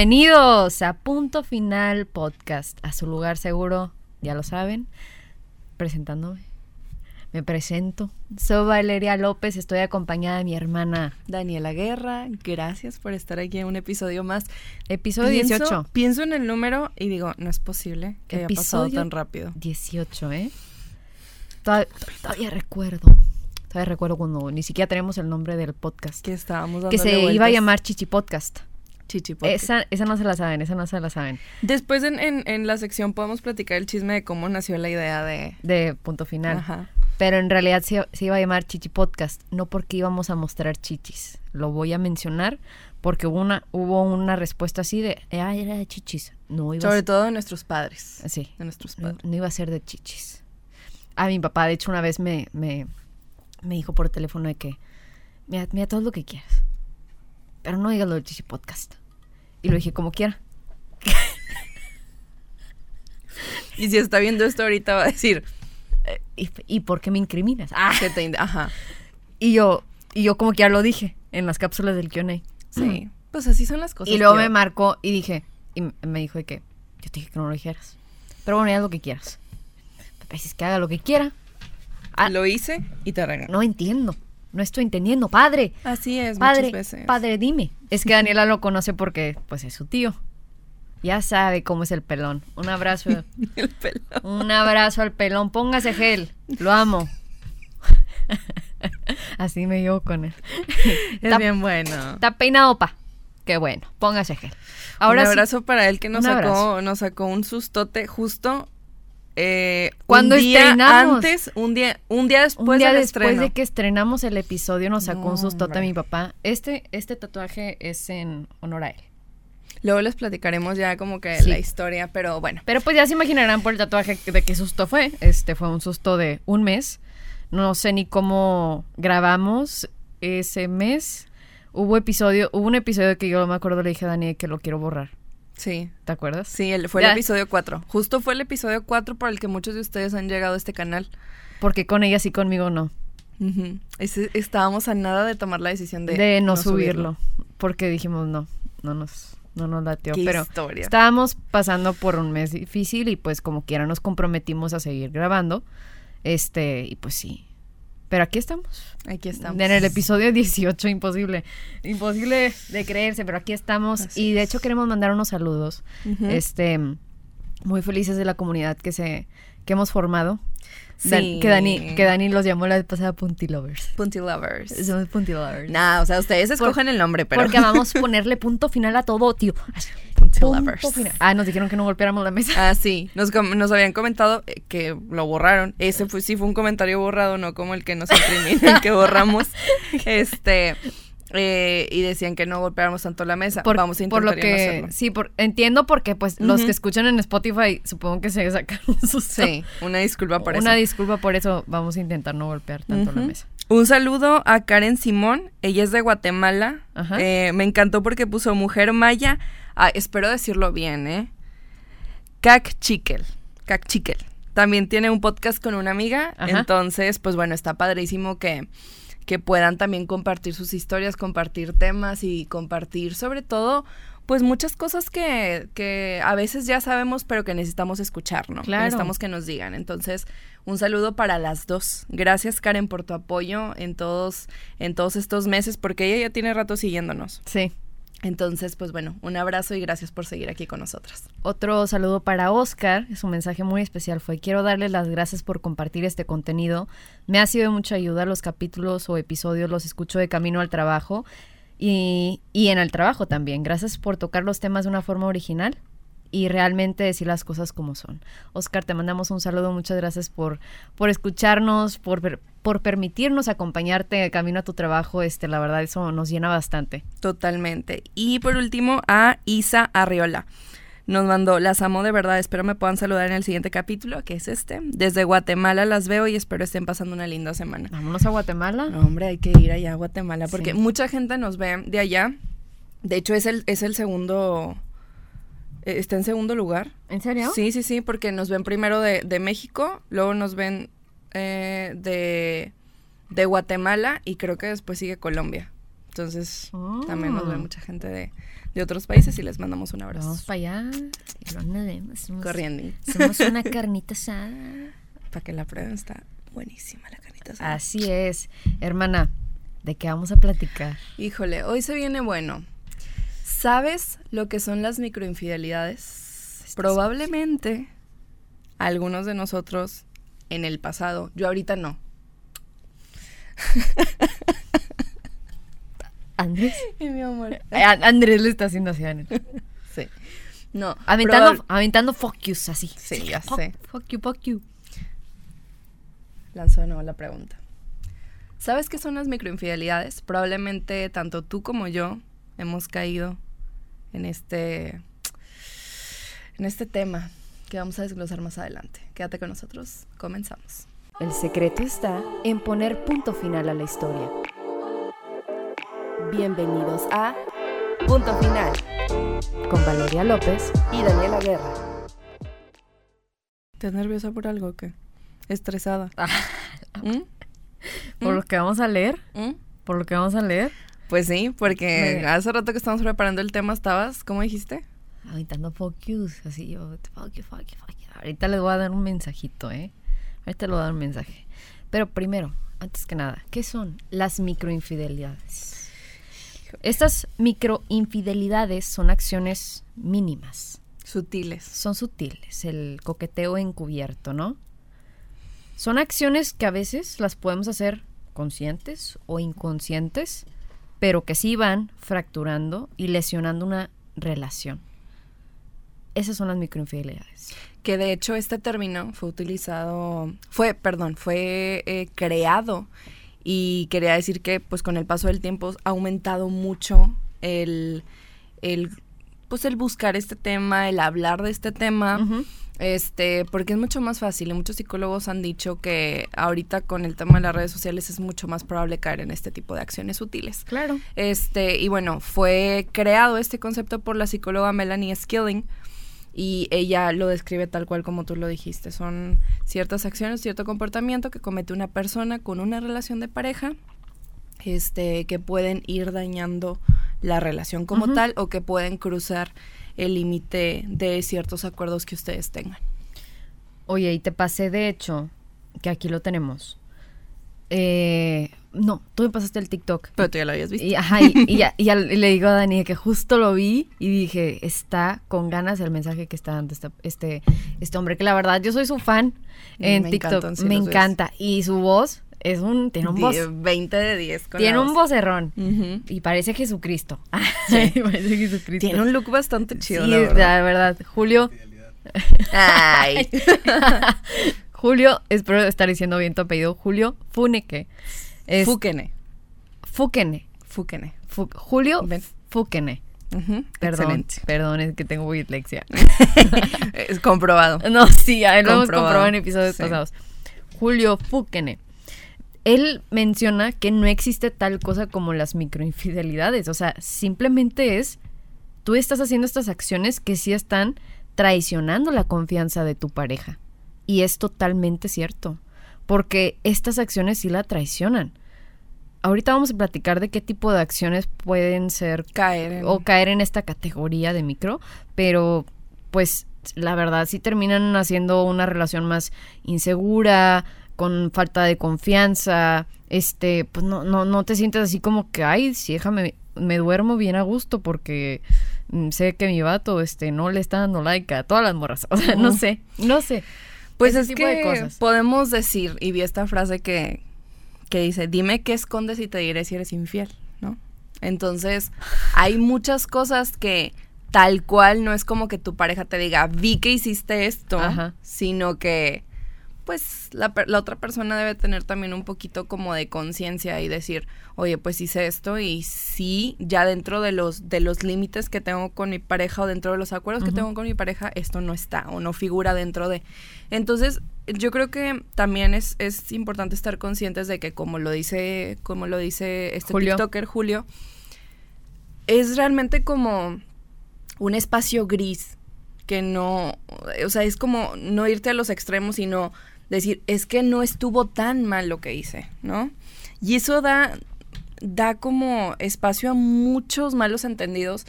Bienvenidos a Punto Final Podcast, a su lugar seguro, ya lo saben, presentándome. Me presento. Soy Valeria López, estoy acompañada de mi hermana Daniela Guerra, gracias por estar aquí en un episodio más. Episodio Pienso- 18. Pienso en el número y digo, no es posible que haya pasado tan rápido. 18, ¿eh? Todavía, todavía recuerdo. Todavía recuerdo cuando ni siquiera tenemos el nombre del podcast. Que estábamos dando Que se iba a llamar Chichi Podcast. Chichi Esa, esa no se la saben, esa no se la saben. Después en, en- en la sección podemos platicar el chisme de cómo nació la idea de... De punto final. Ajá. Pero en realidad se, se iba a llamar Chichi Podcast, no porque íbamos a mostrar chichis. Lo voy a mencionar porque hubo una, hubo una respuesta así de, ah, era de chichis. No iba a Sobre ser, todo de nuestros padres. sí, De nuestros no, padres. no iba a ser de chichis. A mi papá, de hecho, una vez me, me, me dijo por teléfono de que, mira, mira todo lo que quieras, pero no digas lo de Chichi Podcast. Y lo dije como quiera. Y si está viendo esto ahorita va a decir Eh, ¿Y, y por qué me incriminas? Ah. que te... Ajá. Y yo, y yo como que ya lo dije en las cápsulas del Q&A. Sí. Pues así son las cosas. Y luego tío. me marcó y dije, y me dijo de que yo te dije que no lo dijeras. Pero bueno, haz lo que quieras. Papá, dices que haga lo que quiera. Ah, Lo hice y te regaño. no entiendo. No estoy entendiendo. Padre, Así es, padre, muchas veces. padre, dime. Es que Daniela lo conoce porque, pues, es su tío. Ya sabe cómo es el pelón. Un abrazo. El pelo. un abrazo al pelón. Póngase gel. Lo amo. Así me llevo con él. Es Está- bien bueno. Está peinado, pa. Qué bueno. Póngase gel. Ahora un sí- abrazo para él que nos sacó, nos sacó un sustote justo eh, Cuando un día estrenamos. antes, un día, un día después un día del después estreno. de que estrenamos el episodio nos sacó No, un sustote a mi papá. Este, este tatuaje es en honor a él. Luego les platicaremos ya como que Sí. la historia, pero bueno. Pero pues ya se imaginarán por el tatuaje de qué susto fue. Este fue un susto de un mes. No sé ni cómo grabamos ese mes. Hubo episodio, hubo un episodio que yo me acuerdo le dije a Dani que lo quiero borrar. Sí, ¿Te acuerdas? sí, el- fue Ya. el episodio 4. Justo fue el episodio 4 por el que muchos de ustedes han llegado a este canal. Porque con ella sí conmigo no. Estábamos a nada de tomar la decisión de, De, no, subirlo. Porque dijimos no, no nos, no nos latió. Qué Pero historia. Estábamos pasando por un mes difícil y pues como quiera nos comprometimos a seguir grabando. Este, y pues sí. Pero aquí estamos. Aquí estamos. En el episodio 18, imposible. Imposible de creerse, pero aquí estamos. Así y de hecho queremos mandar unos saludos. Este, muy felices de la comunidad que se, que hemos formado. Sí. que Dani, que Dani los llamó la vez pasada Punti Lovers. Punty Lovers. Somos Punti Lovers. Nah, o sea, ustedes escogen el nombre, pero. Porque vamos a ponerle punto final a todo, tío. Punty punto Lovers. final. Ah, nos dijeron que no golpeáramos la mesa. Ah, sí. Nos, habían comentado eh, que lo borraron. Ese fue, sí fue un comentario borrado, no como el que nos incriminan que borramos. Este. Eh, y decían que no golpeáramos tanto la mesa. Por, Vamos a por intentar lo no hacerlo. sí, por, entiendo porque pues los que escuchan en Spotify supongo que se sacan un susto. Sí, una disculpa por Una eso. disculpa por eso, vamos a intentar no golpear tanto la mesa. Un saludo a Karen Simón, ella es de Guatemala. Ajá. Eh, me encantó porque puso mujer maya. Ah, espero decirlo bien, ¿eh? Cacchiquel. Cacchiquel. También tiene un podcast con una amiga. Ajá. Entonces, pues bueno, está padrísimo que, que puedan también compartir sus historias, compartir temas y compartir sobre todo, pues muchas cosas que, que a veces ya sabemos, pero que necesitamos escuchar, ¿no? Que Claro. necesitamos que nos digan. Entonces, un saludo para las dos. Gracias, Karen, por tu apoyo en todos, en todos estos meses, porque ella ya tiene rato siguiéndonos. Sí. Entonces, pues bueno, un abrazo y gracias por seguir aquí con nosotras. Otro saludo para Oscar, su mensaje muy especial fue, quiero darles las gracias por compartir este contenido, me ha sido de mucha ayuda, los capítulos o episodios los escucho de camino al trabajo y, y en el trabajo también, gracias por tocar los temas de una forma original y realmente decir las cosas como son. Oscar, te mandamos un saludo, muchas gracias por, por escucharnos, por, por permitirnos acompañarte de camino a tu trabajo, este, la verdad eso nos llena bastante. Totalmente. Y por último, a Isa Arriola. Nos mandó, las amo de verdad, espero me puedan saludar en el siguiente capítulo, que es este. Desde Guatemala las veo y espero estén pasando una linda semana. Vámonos a Guatemala. No, hombre, hay que ir allá a Guatemala porque Sí. mucha gente nos ve de allá. De hecho, es el, es el segundo, está en segundo lugar. ¿En serio? Sí, sí, sí, porque nos ven primero de, de México, luego nos ven eh, de, de Guatemala y creo que después sigue Colombia. Entonces, también nos ve mucha gente de, de otros países y les mandamos un abrazo. Vamos para allá. Somos, Corriendo. somos una carnita asada. Para que la prueben, está buenísima la carnita asada. Así es. Hermana, ¿de qué vamos a platicar? Híjole, hoy se viene bueno. ¿Sabes lo que son las microinfidelidades? Probablemente algunos de nosotros en el pasado, yo ahorita no. Andrés. mi amor. Eh, Andrés le está haciendo así a. Sí. No. Aventando, aventando fuck yous así. Sí, ya Fuck- sé. Fuck you, fuck you. Lanzó de nuevo la pregunta. ¿Sabes qué son las microinfidelidades? Probablemente tanto tú como yo hemos caído en este en este tema que vamos a desglosar más adelante. Quédate con nosotros. Comenzamos. El secreto está en poner punto final a la historia. Bienvenidos a Punto Final Con Valeria López. y Daniela Guerra. ¿Estás nerviosa por algo o qué? ¿Estresada? ¿Mm? Por lo que vamos a leer. ¿Mm? Por lo que vamos a leer. Pues sí, porque Me- hace rato que estábamos preparando el tema estabas, ¿cómo dijiste? Aventando fuck yous. Así yo. Fuck you, fuck you, fuck you. Ahorita les voy a dar un mensajito, ¿eh? Ahorita les voy a dar un mensaje. Pero primero, antes que nada, ¿qué son las microinfidelidades? Estas microinfidelidades son acciones mínimas. Sutiles. son sutiles, el coqueteo encubierto, ¿no? Son acciones que a veces las podemos hacer conscientes o inconscientes, pero que sí van fracturando y lesionando una relación. Esas son las microinfidelidades. Que de hecho este término fue utilizado, fue, perdón, fue eh, creado y quería decir que pues con el paso del tiempo ha aumentado mucho el, el pues el buscar este tema, el hablar de este tema. Este, porque es mucho más fácil y muchos psicólogos han dicho que ahorita con el tema de las redes sociales es mucho más probable caer en este tipo de acciones sutiles. Claro. Este, y bueno, fue creado este concepto por la psicóloga Melanie Skilling y ella lo describe tal cual como tú lo dijiste. Son ciertas acciones, cierto comportamiento que comete una persona con una relación de pareja, este, que pueden ir dañando la relación como tal o que pueden cruzar el límite de ciertos acuerdos que ustedes tengan. Oye, y te pasé de hecho, que aquí lo tenemos. Eh, no, tú me pasaste el TikTok. Pero tú ya lo habías visto. Y, ajá, y, y ya- y ya le digo a Dani que justo lo vi y dije, está con ganas el mensaje que está dando esta- este, este hombre, que la verdad yo soy su fan en Me TikTok, encantan, me ves. encanta. Y su voz es un, tiene un voz, Die- 20 de 10 con tiene la un vocerrón. Y parece Jesucristo. parece Jesucristo. Tiene un look bastante chido, Sí, la la verdad. Julio, Ay. Julio, espero estar diciendo bien tu apellido, Julio Funeke. Es Fúquene. Fukene. Fúquene. Fu- Julio Ven. Fukene. Ujú, Perdón, Excelente. perdón, es que tengo dislexia. Es comprobado. No, sí, ahí lo hemos Comprobado, comprobado en episodios sí. pasados. Julio Fukene. Él menciona que no existe tal cosa como las microinfidelidades. O sea, simplemente es, tú estás haciendo estas acciones que sí están traicionando la confianza de tu pareja. Y es totalmente cierto. Porque estas acciones sí la traicionan. Ahorita vamos a platicar de qué tipo de acciones pueden ser Caer en... o caer en esta categoría de micro, pero pues la verdad sí terminan haciendo una relación más insegura, con falta de confianza, este, pues no, no, no te sientes así como que, ay, sí, déjame, me duermo bien a gusto porque mm, sé que mi vato, este, no le está dando like a todas las morras, o sea, no sé, no sé. Pues ese es tipo de que cosas. podemos decir, y vi esta frase que, que dice, dime qué escondes y te diré si eres infiel, ¿no? Entonces, hay muchas cosas que tal cual no es como que tu pareja te diga, vi que hiciste esto, Ajá. sino que pues la, la otra persona debe tener también un poquito como de conciencia y decir, oye, pues hice esto y sí, ya dentro de los, de los límites que tengo con mi pareja o dentro de los acuerdos que tengo con mi pareja, esto no está o no figura dentro de. Entonces, yo creo que también es, es importante estar conscientes de que como lo dice, como lo dice este Julio. TikToker Julio, es realmente como un espacio gris que no, o sea, es como no irte a los extremos, sino decir, es que no estuvo tan mal lo que hice, ¿no? Y eso da, da como espacio a muchos malos entendidos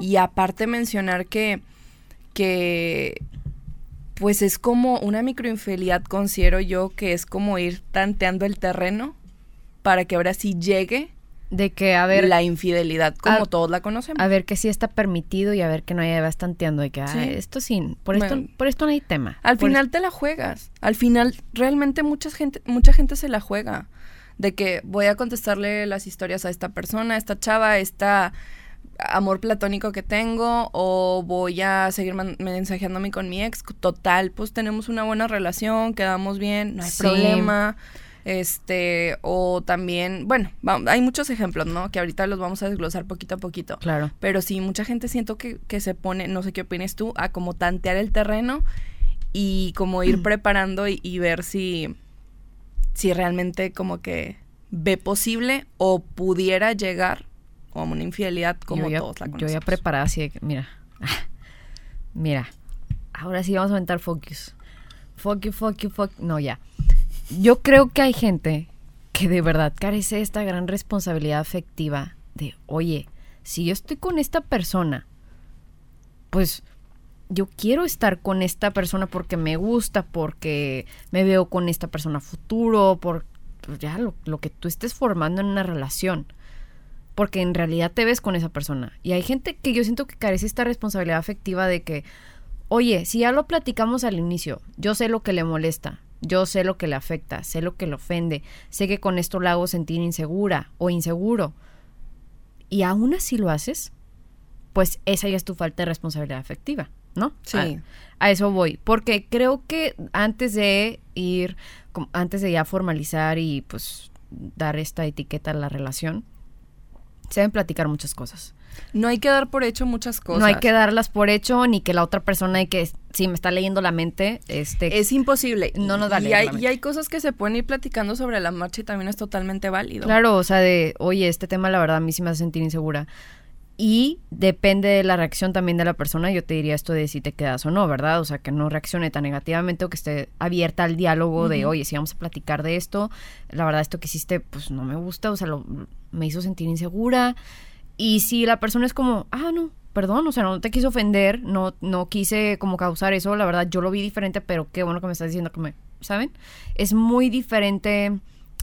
y aparte mencionar que, que pues es como una microinfidelidad, considero yo, que es como ir tanteando el terreno para que ahora sí llegue De que, a ver, la infidelidad como a- todos la conocemos. a ver que sí está permitido y a ver que no haya vas tanteando de que, ah, Sí. esto sí, por esto, Bueno. por esto no hay tema. Al final te la juegas. Al final realmente mucha gente, mucha gente se la juega. De que voy a contestarle las historias a esta persona, a esta chava, a esta amor platónico que tengo, o voy a seguir mensajeándome con mi ex. Total, pues tenemos una buena relación, quedamos bien, no hay Sí. problema. Este, o también, bueno, va- hay muchos ejemplos, ¿no? Que ahorita los vamos a desglosar poquito a poquito. Claro. Pero sí, mucha gente siento que, que se pone, no sé qué opinas tú, a como tantear el terreno y como ir preparando y, y ver si, si realmente como que ve posible o pudiera llegar como una infidelidad como yo ya, todos la yo conocemos. ya preparada así de que, mira, mira, ahora sí vamos a aventar focus. Fuck you, fuck you, fuck. No, ya. Yo creo que hay gente que de verdad carece de esta gran responsabilidad afectiva de, oye, si yo estoy con esta persona, pues yo quiero estar con esta persona porque me gusta, porque me veo con esta persona futuro, por pues ya lo, lo que tú estés formando en una relación. Porque en realidad te ves con esa persona. Y hay gente que yo siento que carece esta responsabilidad afectiva de que, oye, si ya lo platicamos al inicio, yo sé lo que le molesta, yo sé lo que le afecta, sé lo que le ofende, sé que con esto la hago sentir insegura o inseguro. Y aún así lo haces, pues esa ya es tu falta de responsabilidad afectiva, ¿no? Sí. A, a eso voy. Porque creo que antes de ir, antes de ya formalizar y pues dar esta etiqueta a la relación, se deben platicar muchas cosas. No hay que dar por hecho muchas cosas. No hay que darlas por hecho, ni que la otra persona y que si me está leyendo la mente, este Es imposible. No nos va a y leer hay, la y hay cosas que se pueden ir platicando sobre la marcha y también es totalmente válido. Claro, o sea, de, oye, este tema la verdad a mí sí me hace sentir insegura. Y depende de la reacción también de la persona, yo te diría esto de si te quedas o no, ¿verdad? O sea, que no reaccione tan negativamente o que esté abierta al diálogo de, oye, si vamos a platicar de esto, la verdad esto que hiciste, pues no me gusta, o sea, lo- me hizo sentir insegura. Y si la persona es como, ah, no, perdón, o sea, no te quise ofender, no, no quise como causar eso, la verdad yo lo vi diferente, pero qué bueno que me estás diciendo que me, ¿saben? Es muy diferente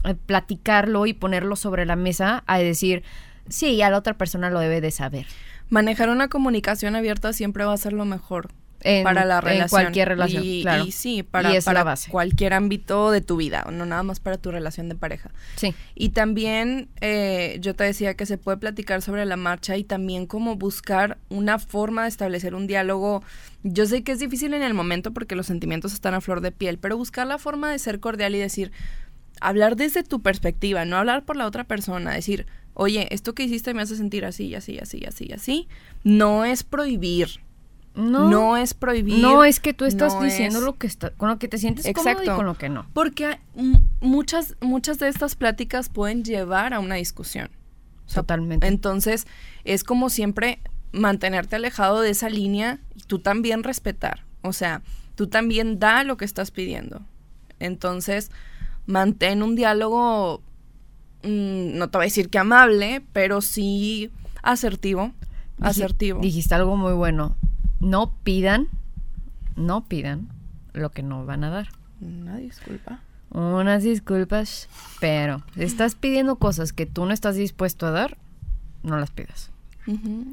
eh, platicarlo y ponerlo sobre la mesa a decir, sí, ya la otra persona lo debe de saber. Manejar una comunicación abierta siempre va a ser lo mejor. En, para la en relación. cualquier relación, y, claro. y sí, para, Y es la para base. cualquier ámbito de tu vida, no nada más para tu relación de pareja. Sí, Y también eh, yo te decía que se puede platicar sobre la marcha y también como buscar una forma de establecer un diálogo. Yo sé que es difícil en el momento porque los sentimientos están a flor de piel, pero buscar la forma de ser cordial y decir, hablar desde tu perspectiva, no hablar por la otra persona, decir, oye, esto que hiciste me hace sentir así, así, así, así, así. No es prohibir, no, no, es prohibir. no es que tú estás no diciendo es- lo que está, con lo que te sientes cómodo Exacto. y con lo que no. Porque muchas, muchas de estas pláticas pueden llevar a una discusión. Totalmente. Entonces, es como siempre mantenerte alejado de esa línea y tú también respetar. O sea, tú también da lo que estás pidiendo. Entonces, mantén un diálogo, mm, no te voy a decir que amable, pero sí asertivo. Asertivo. Dijiste algo muy bueno. No pidan, no pidan lo que no van a dar. Una disculpa. Unas disculpas, pero si estás pidiendo cosas que tú no estás dispuesto a dar, no las pidas.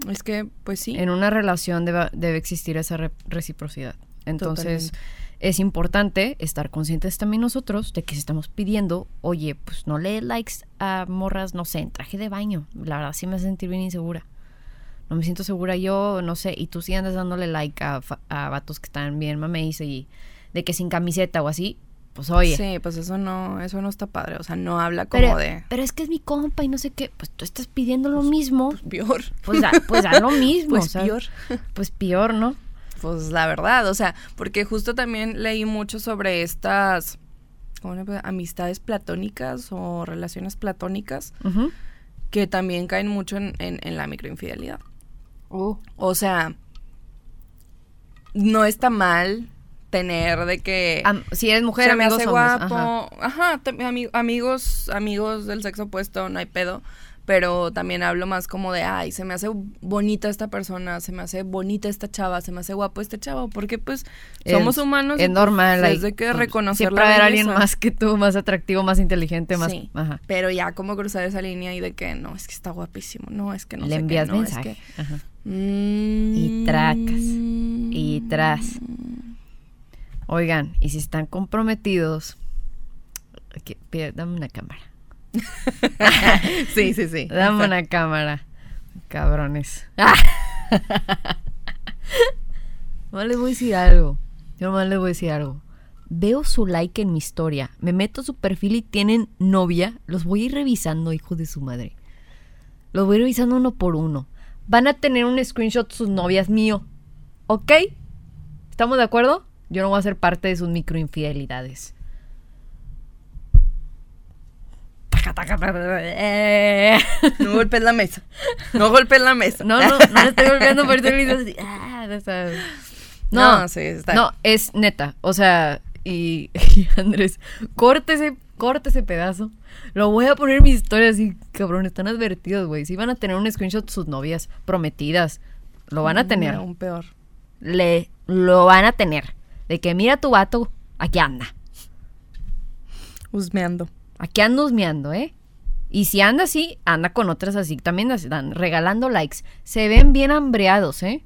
Es que, pues sí. En una relación debe, debe existir esa re- reciprocidad. Entonces, Totalmente. es importante estar conscientes también nosotros de que si estamos pidiendo, oye, pues no le likes a morras, no sé, en traje de baño. La verdad sí me hace sentir bien insegura. No me siento segura yo, no sé, y tú sí andas dándole like a, a vatos que están bien mameis y de que sin camiseta o así, pues oye. Sí, pues eso no, eso no está padre. O sea, no habla como pero, de pero es que es mi compa y no sé qué, pues tú estás pidiendo lo mismo, peor. pues da, pues da lo mismo. Pues o sea, peor. Pues peor, ¿no? Pues la verdad, o sea, porque justo también leí mucho sobre estas ¿cómo le puedo- amistades platónicas o relaciones platónicas que también caen mucho en, en- en la microinfidelidad. O sea, no está mal tener de que Am- si eres mujer, se me amigos hace hombres. guapo. Ajá. Ajá, tam- ami- amigos, amigos del sexo opuesto, no hay pedo. pero también hablo más como de, ay, se me hace bonita esta persona, se me hace bonita esta chava, se me hace guapo este chavo, porque pues somos Es- humanos. Es pues, normal. Es hay- de que pues, reconocer Siempre la va a haber alguien más que tú, más atractivo, más inteligente, más. Sí. Ajá. Pero ya como cruzar esa línea y de que no, es que está guapísimo, no, es que no Le sé qué, envías no, es mensaje. que- Ajá. Mm. Y tracas. Y tras. Oigan, y si están comprometidos, aquí, dame una cámara. sí, sí, sí. Dame una cámara. Cabrones. No les voy a decir algo. Yo nomás les voy a decir algo. Veo su like en mi historia. Me meto a su perfil y tienen novia. Los voy a ir revisando, hijos de su madre. Los voy revisando uno por uno. Van a tener un screenshot sus novias mío. ¿Ok? ¿Estamos de acuerdo? Yo no voy a ser parte de sus microinfidelidades. Taca, taca, taca, taca. Eh. No golpes la mesa. No golpes la mesa. No, no, no estoy golpeando por así, ah, no, No, sí, está- no, es neta, o sea, y, y Andrés, córtese, corte ese pedazo, lo voy a poner en mis historias así, cabrón, están advertidos, güey, si van a tener un screenshot de sus novias prometidas, lo van a tener, Aún peor. le, lo van a tener, de que mira tu vato, aquí anda, Husmeando. aquí anda husmeando, ¿eh? Y si anda así, anda con otras así, también dan regalando likes. Se ven bien hambreados, ¿eh?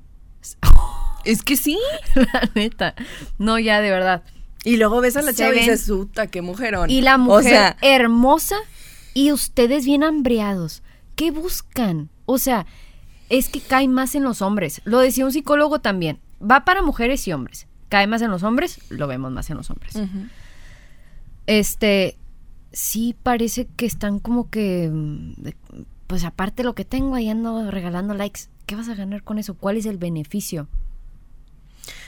Es que sí. La neta. No, ya, de verdad. Y luego ves a la chava y dices, puta, qué mujerón. Y la mujer O sea, hermosa y ustedes bien hambreados. ¿Qué buscan? O sea, es que cae más en los hombres. Lo decía un psicólogo también. Va para mujeres y hombres. Cae más en los hombres, lo vemos más en los hombres. Este, sí parece que están como que, mm, pues aparte de lo que tengo, ahí ando regalando likes. ¿Qué vas a ganar con eso? ¿Cuál es el beneficio?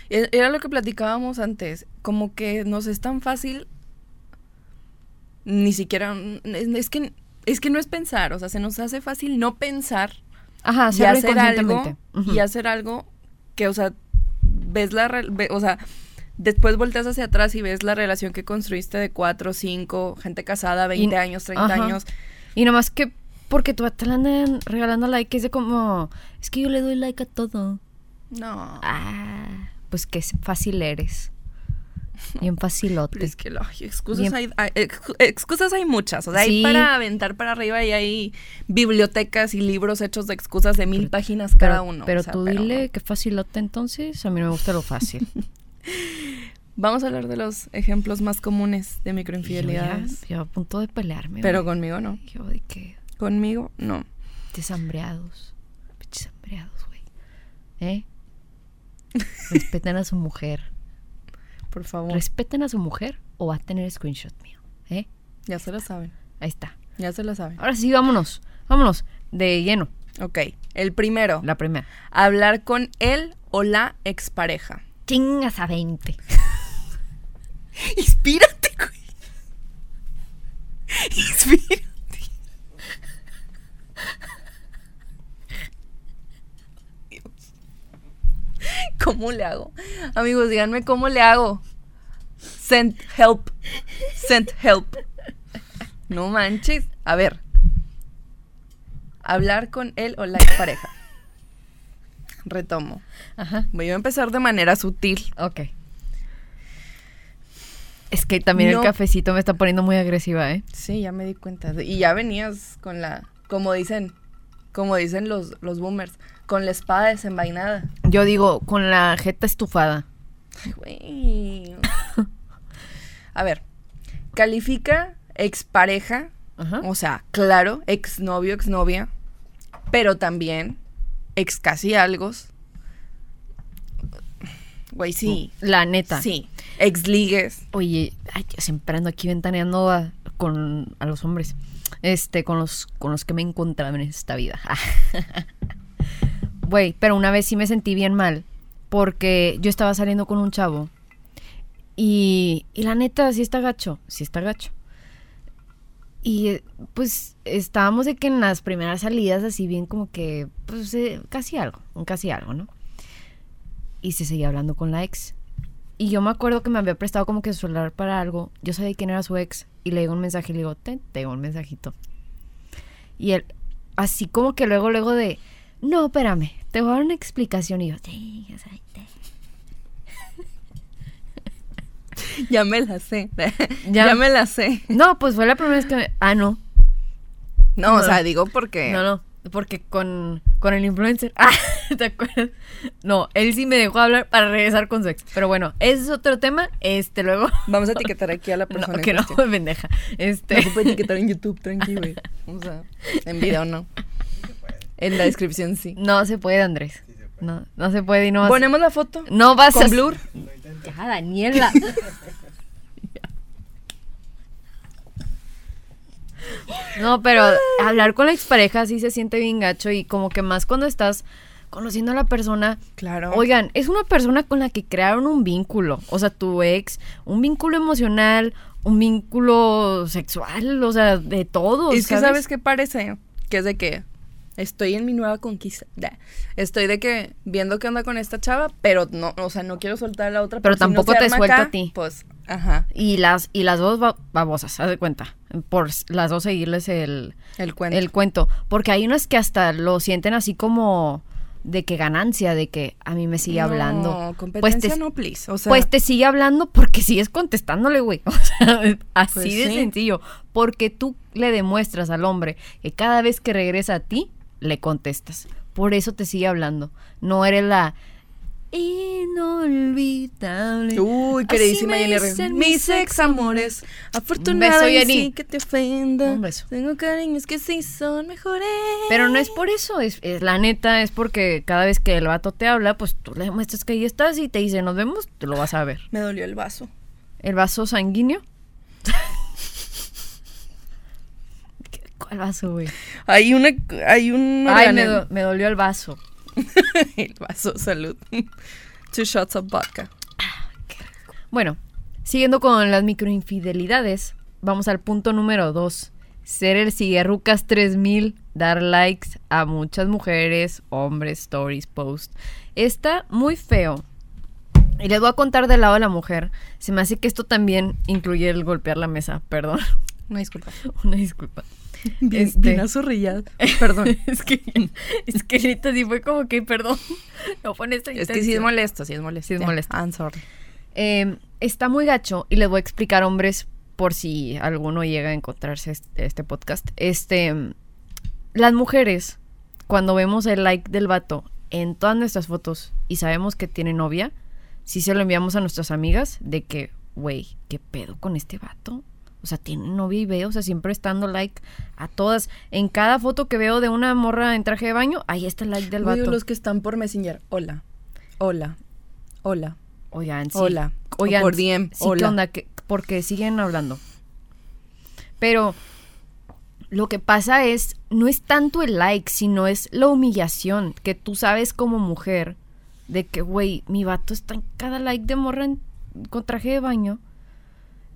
E- Era lo que platicábamos antes. Como que nos es tan fácil. Ni siquiera. Es, que, es que no es pensar. O sea, se nos hace fácil no pensar Ajá, y hacer algo. Y hacer algo que, o sea, ves la. ve- o sea, después volteas hacia atrás y ves la relación que construiste de cuatro, cinco, gente casada, 20 Y- años, 30 ajá. años. Y nomás que porque tú te andan regalando like, es de como, es que yo le doy like a todo. No. Ah, pues qué fácil eres. Bien facilote. Pero es que ay, excusas, Bien- hay, hay- ex- excusas hay muchas. O sea, Sí. hay para aventar para arriba y hay bibliotecas y libros hechos de excusas de mil páginas cada uno. Pero o sea, tú dile que facilote entonces, a mí no me gusta lo fácil. Vamos a hablar de los ejemplos más comunes de Yo microinfidelidades. yo a punto de pelearme. Pero güey. conmigo no. Yo de que Conmigo no. desambreados. Desambreados, güey. ¿Eh? Respeten a su mujer. Por favor. Respeten a su mujer o va a tener screenshot mío. ¿Eh? ya se lo saben. Ahí está. Ya se lo saben. Ahora sí, vámonos. Vámonos. De lleno. Ok. El primero. La primera. Hablar con él o la expareja. Chingas a 20. Inspírate, güey. Inspírate. ¿Cómo le hago? Amigos, díganme cómo le hago. Send help. Send help. No manches. A ver. Hablar con él o la expareja. Retomo. Ajá. Voy a empezar de manera sutil. Ok. Es que también No. el cafecito me está poniendo muy agresiva, ¿eh? Sí, ya me di cuenta. Y ya venías con la, como dicen, como dicen los, los boomers, con la espada desenvainada. Yo digo, con la jeta estufada. Güey. A ver, califica expareja, Ajá. o sea, claro, exnovio, exnovia, pero también ex casi algo. Güey, sí. La neta. Sí. Ex ligues. Oye, ay, siempre ando aquí ventaneando a, con, a los hombres. Este, con los, con los que me he encontrado en esta vida. Güey, pero una vez sí me sentí bien mal. Porque yo estaba saliendo con un chavo. Y, y la neta, sí está gacho. Sí está gacho. Y eh, pues estábamos de que en las primeras salidas, así bien como que, pues eh, casi algo, un casi algo, ¿no? Y se seguía hablando con la ex. Y yo me acuerdo que me había prestado como que su celular para algo. Yo sabía quién era su ex. Y le digo un mensaje y le digo, te, te digo un mensajito. Y él, así como que luego, luego de, no, espérame, te voy a dar una explicación. Y yo, "Sí, ya sabes, sí". Ya me la sé. Ya. ya. me la sé. no, pues fue la primera vez que me, ah, no, No, No. o sea, digo porque. no, no, porque con, con el influencer, ah, ¿te acuerdas? No, él sí me dejó hablar para regresar con su ex. Pero bueno, ese es otro tema, este, luego... Vamos a etiquetar aquí a la persona. No, que no, pendeja. No Este, se puede etiquetar en YouTube, tranquilo, güey. O sea, en video no. En la descripción sí. no se puede, Andrés. No, no se puede y no vas, Ponemos la foto. no vas con a... blur. Ya, Daniela. No, pero hablar con la expareja sí se siente bien gacho y como que más cuando estás conociendo a la persona. Claro. Oigan, es una persona con la que crearon un vínculo, o sea, tu ex, un vínculo emocional, un vínculo sexual, o sea, de todo. es que sabes qué parece, que es de que estoy en mi nueva conquista. Estoy de que viendo qué onda con esta chava, pero no, o sea, no quiero soltar a la otra. Pero porque si no tampoco te suelta acá, a ti. Pues, ajá, Y las, y las dos ba- babosas, haz de cuenta, por las dos seguirles el, el cuento. el cuento. Porque hay unas que hasta lo sienten así como de que ganancia, de que a mí me sigue hablando. No, Pues competencia te, no, please. O sea, pues te sigue hablando porque sigues contestándole, güey. O sea, así Pues de sí. sencillo. Porque tú le demuestras al hombre que cada vez que regresa a ti, le contestas. Por eso te sigue hablando. No eres la inolvidable. Uy, queridísima Jenny Herrera. mis ex amores. Afortunada y sí que te ofenda. Un beso. Tengo cariños que sí son mejores. Pero no es por eso, es, es la neta, es porque cada vez que el vato te habla, pues tú le demuestras que ahí estás y te dice nos vemos, tú lo vas a ver. Me dolió el vaso. ¿El vaso sanguíneo? ¿Qué- ¿Cuál vaso, güey? Hay una, hay un Ay, me, organelo. do- me dolió el vaso. el vaso, salud. Two shots of vodka. Bueno, siguiendo con las microinfidelidades, vamos al punto número dos. Ser el Siguerrucas 3000, dar likes a muchas mujeres, hombres, stories, posts. Está muy feo. Y les voy a contar del lado de la mujer. Se me hace que esto también incluye el golpear la mesa, perdón. Una disculpa. Una disculpa. Bien, Este- bien azorrillada. Perdón. es que, es que ahorita sí fue como que, perdón. No fue esta es que sí es intención. molesto, sí es molesto. Sí es molesto. I'm sorry. Eh, está muy gacho y les voy a explicar, hombres, por si alguno llega a encontrarse este, este podcast. Este, las mujeres, cuando vemos el like del vato en todas nuestras fotos y sabemos que tiene novia, sí se lo enviamos a nuestras amigas de que, güey, ¿qué pedo con este vato? O sea, tiene novia y veo, o sea, siempre estando like a todas. En cada foto que veo de una morra en traje de baño, ahí está el like del vato. los que están por Messenger. Hola. Hola. Hola. Oigan, sí. Hola. O Oigan, por DM. sí, ¿qué Hola. onda? ¿Qué- porque siguen hablando. Pero lo que pasa es, no es tanto el like, sino es la humillación que tú sabes como mujer de que, güey, mi vato está en cada like de morra en- con traje de baño.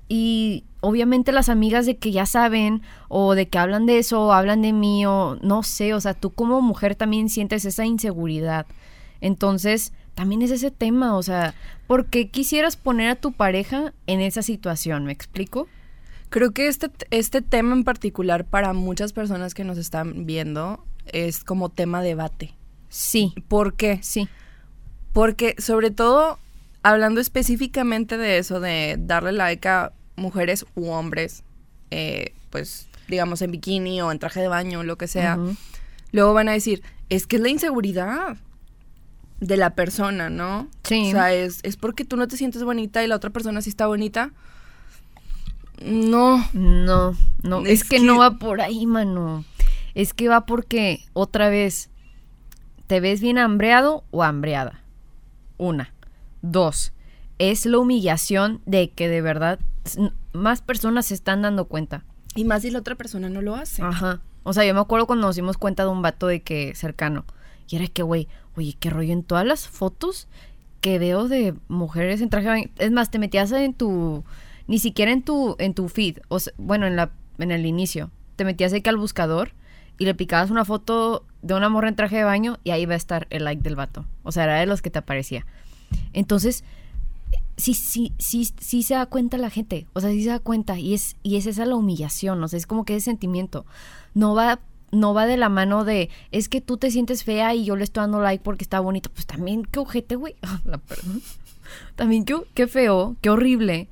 Y obviamente las amigas de que ya saben, o de que hablan de eso, o hablan de mí, o no sé, o sea, tú como mujer también sientes esa inseguridad. Entonces, también es ese tema, o sea, ¿por qué quisieras poner a tu pareja en esa situación? ¿Me explico? Creo que este, este tema en particular para muchas personas que nos están viendo es como tema debate. Sí, ¿Por qué? sí. Porque sobre todo hablando específicamente de eso, de darle like a mujeres u hombres, eh, pues digamos en bikini o en traje de baño, lo que sea, luego van a decir, es que es la inseguridad de la persona, ¿no? Sí. O sea, es, es porque tú no te sientes bonita y la otra persona sí está bonita. No. No, no, es, Es que, que- no va por ahí, mano. Es que va porque, otra vez, te ves bien hambreado o hambreada. Una. Dos. Es la humillación de que de verdad más personas se están dando cuenta. Y más si la otra persona no lo hace. Ajá. O sea, yo me acuerdo cuando nos dimos cuenta de un vato de que cercano. Y era que, güey, oye, qué rollo en todas las fotos que veo de mujeres en traje de baño. Es más, te metías en tu. Ni siquiera en tu, en tu feed. O sea, bueno, en la, en el inicio. Te metías ahí que al buscador y le picabas una foto de una morra en traje de baño y ahí va a estar el like del vato. O sea, era de los que te aparecía. Entonces, sí, sí, sí, sí se da cuenta la gente. O sea, sí se da cuenta. Y es, y es esa la humillación. O sea, es como que ese sentimiento. No va no va de la mano de, es que tú te sientes fea y yo le estoy dando like porque está bonito. Pues también, qué ojete, güey. La perdón. También qué, qué feo, qué horrible.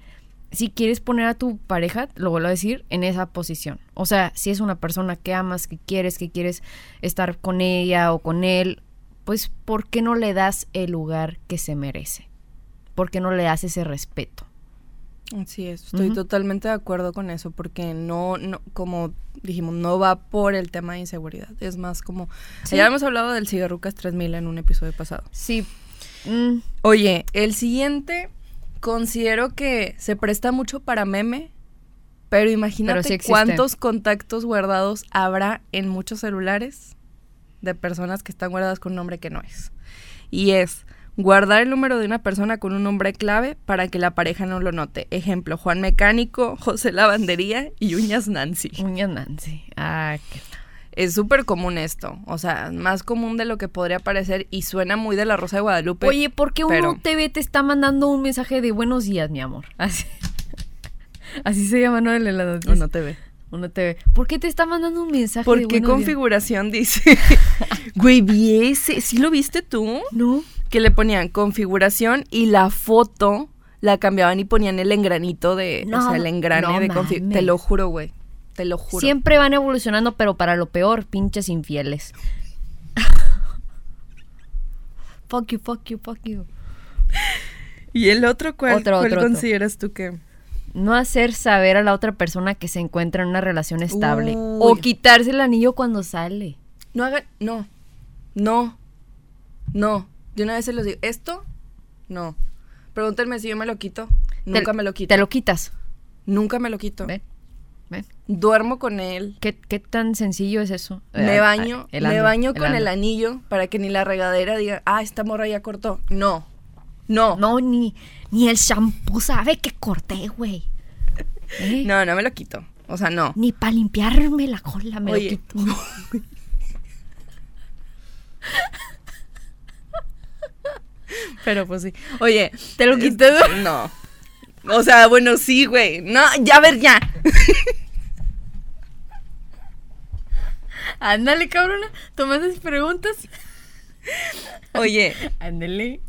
Si quieres poner a tu pareja, lo vuelvo a decir, en esa posición. O sea, si es una persona que amas, que quieres, que quieres estar con ella o con él, pues ¿por qué no le das el lugar que se merece? ¿Por qué no le das ese respeto? Así es, estoy totalmente de acuerdo con eso, porque no, no, como dijimos, no va por el tema de inseguridad, es más como, Sí. ya hemos hablado del cigarrucas 3000 en un episodio pasado. Sí. Mm, Oye, el siguiente considero que se presta mucho para meme, pero imagínate sí cuántos contactos guardados habrá en muchos celulares de personas que están guardadas con un nombre que no es. Y es guardar el número de una persona con un nombre clave para que la pareja no lo note. Ejemplo, Juan Mecánico, José Lavandería y Uñas Nancy. uñas Nancy. Ah, qué Es súper común esto, o sea, más común de lo que podría parecer y suena muy de la Rosa de Guadalupe. Oye, ¿por qué pero- uno TV te está mandando un mensaje de buenos días, mi amor? Así, así se llama, ¿no? El de la noticia. Uno te ve. Uno. ¿Por qué te está mandando un mensaje ¿Por de qué configuración dice? Güey, vi ese. ¿Sí lo viste tú? No. Que le ponían configuración y la foto la cambiaban y ponían el engranito de. o sea, el engrane no de configuración. Te lo juro, güey. Te lo juro. Siempre van evolucionando, pero para lo peor, pinches infieles. fuck you, fuck you, fuck you. ¿Y el otro cuál, Otro, cuál otro, otro. consideras tú que? No hacer saber a la otra persona que se encuentra en una relación estable. Uy. O quitarse el anillo cuando sale. No hagan. No. No. No. De una vez se los digo. ¿Esto? No. Pregúntenme si yo me lo quito. Nunca Te- me lo quito. Te lo quitas. Nunca me lo quito. Ven, ven. Duermo con él. ¿Qué, qué tan sencillo es eso? Me Eh, baño, el me baño con el anillo para que ni la regadera diga, ah, esta morra ya cortó. No, no, No, ni, ni el shampoo sabe que corté, güey. ¿Eh? no, me lo quito. O sea, no. Ni para limpiarme la cola me Oye, lo quito. Pero pues sí. Oye, ¿Te lo quité? No. O sea, bueno, sí, güey. No, ya a ver, ya. Ándale, cabrona. Tomas esas preguntas. Oye, Ándale.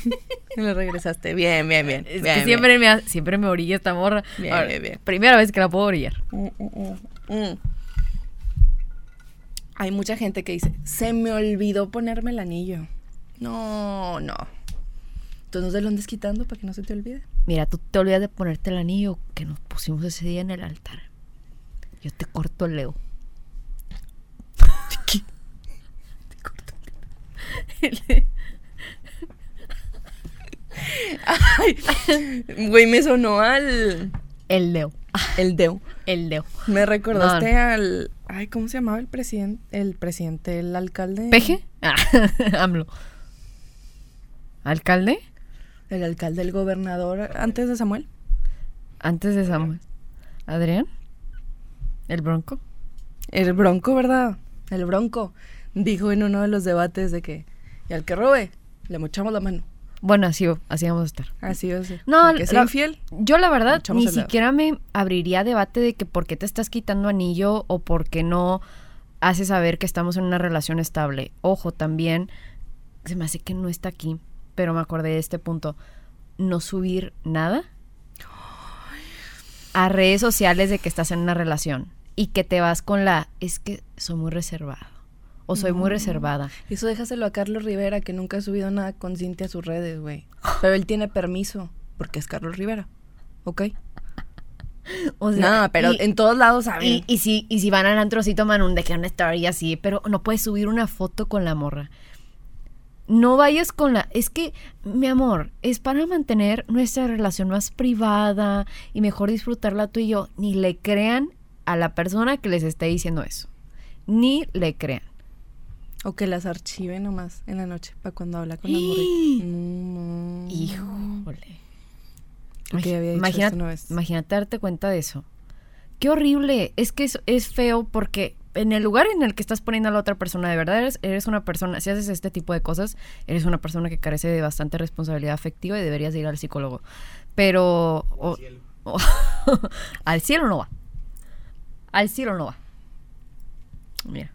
me lo regresaste. Bien, bien, bien. Es bien, que siempre me, siempre me orilla esta morra. Bien, Ahora, bien, bien. Primera vez que la puedo orillar. mm, mm, mm. Hay mucha gente que dice, se me olvidó ponerme el anillo. No, no. Entonces no te lo andes quitando para que no se te olvide. Mira, tú te olvidas de ponerte el anillo que nos pusimos ese día en el altar. Yo te corto el leo. Te corto leo. Güey, me sonó al... El leo. El Deu. El leo. Me recordaste al... Ay, ¿cómo se llamaba el presidente? El presidente, el alcalde. ¿Peje? Ah, AMLO. ¿Alcalde? El alcalde, el gobernador antes de Samuel. Antes de Samuel. ¿Adrián? ¿El bronco? El bronco, ¿verdad? El bronco. Dijo en uno de los debates de que... Y al que robe, le mochamos la mano. Bueno, así, así vamos a estar. Así es. No, El que sea la- infiel. Yo la verdad ni siquiera me abriría debate de que por qué te estás quitando anillo o por qué no haces saber que estamos en una relación estable. Ojo, también se me hace que no está aquí, pero me acordé de este punto. No subir nada a redes sociales de que estás en una relación y que te vas con la es que soy muy reservado o soy muy reservada. Eso déjaselo a Carlos Rivera, que nunca ha subido nada con Cintia a sus redes, güey. Pero él tiene permiso, porque es Carlos Rivera. ¿Ok? O sea, no, pero y- en todos lados saben. Y, y si, y si van al antro, sí toman un de que una story así, pero no puedes subir una foto con la morra. No vayas con la. Es que, mi amor, es para mantener nuestra relación más privada y mejor disfrutarla tú y yo. Ni le crean a la persona que les esté diciendo eso. Ni le crean. O que las archive nomás en la noche, para cuando habla con la morrita. Mm. Híjole. Creo que ya había dicho Imagina- esto una vez. Imagínate darte cuenta de eso. Qué horrible. Es que es, es feo porque en el lugar en el que estás poniendo a la otra persona, de verdad eres, eres una persona, si haces este tipo de cosas, eres una persona que carece de bastante responsabilidad afectiva y deberías de ir al psicólogo. Pero... o- o- al cielo no va. Al cielo no va. Mira.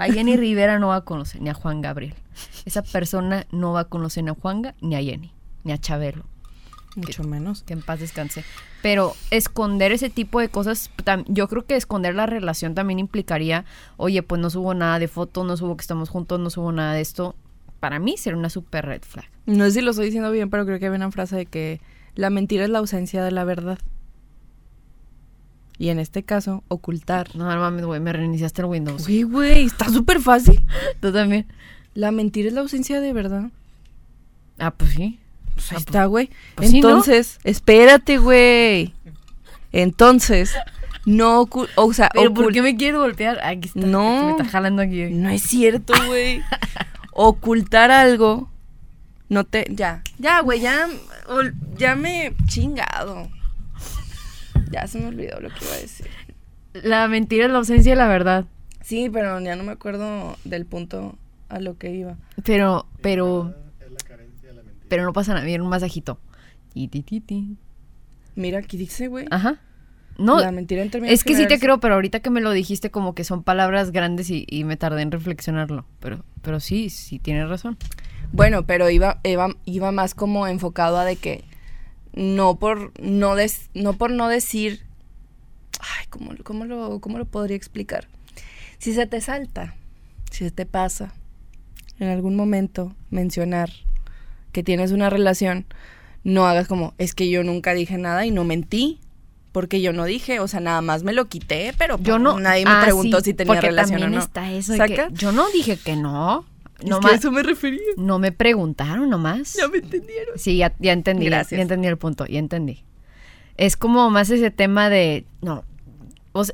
A Jenny Rivera no va a conocer, ni a Juan Gabriel. Esa persona no va a conocer ni a Juanga, ni a Jenny, ni a Chabelo. Mucho menos. Que en paz descanse. Pero esconder ese tipo de cosas, tam- yo creo que esconder la relación también implicaría, oye, pues no subo nada de fotos, no subo que estamos juntos, no subo nada de esto. Para mí sería una super red flag. No sé si lo estoy diciendo bien, pero creo que había una frase de que la mentira es la ausencia de la verdad. Y en este caso, ocultar. No, no mames, güey, me reiniciaste el Windows. Sí, güey, está súper fácil. ¿Tú también? La mentira es la ausencia de verdad. Ah, pues sí. Pues ahí Ah, está, güey. pues sí, ¿no? Entonces, espérate, güey. Entonces, no ocu- o sea, ¿Pero por ocul- qué me quieres golpear? Aquí está. No. Me está jalando aquí. No es cierto, güey. Ocultar algo. No te. Ya. Ya, güey, ya. Ya me. Chingado. Ya se me olvidó lo que iba a decir. La mentira es la ausencia de la verdad. Sí, pero ya no me acuerdo del punto a lo que iba. Pero, pero. Pero no pasa nada. Mira, un masajito. Ti, ti, ti, ti. Mira, aquí dice, güey. Ajá. No, La mentira en términos es que sí te creo, pero ahorita que me lo dijiste, como que son palabras grandes y, y me tardé en reflexionarlo. Pero, pero sí, sí tienes razón. Bueno, pero iba, iba, iba más como enfocado a de que no por no, des- no por no decir. Ay, ¿cómo, cómo lo, ¿cómo lo podría explicar? Si se te salta, si se te pasa en algún momento mencionar que tienes una relación, no hagas como, es que yo nunca dije nada y no mentí. Porque yo no dije, o sea, nada más me lo quité, pero Yo no. nadie me Ah, preguntó sí, si tenía porque relación o también no. está eso de que ¿Saca? yo no dije que no. Es No, que a ma- eso me refería. no me preguntaron nomás. Ya me entendieron. Sí, ya, ya entendí. ya- Gracias. Ya entendí el punto, ya entendí. Es como más ese tema de. No.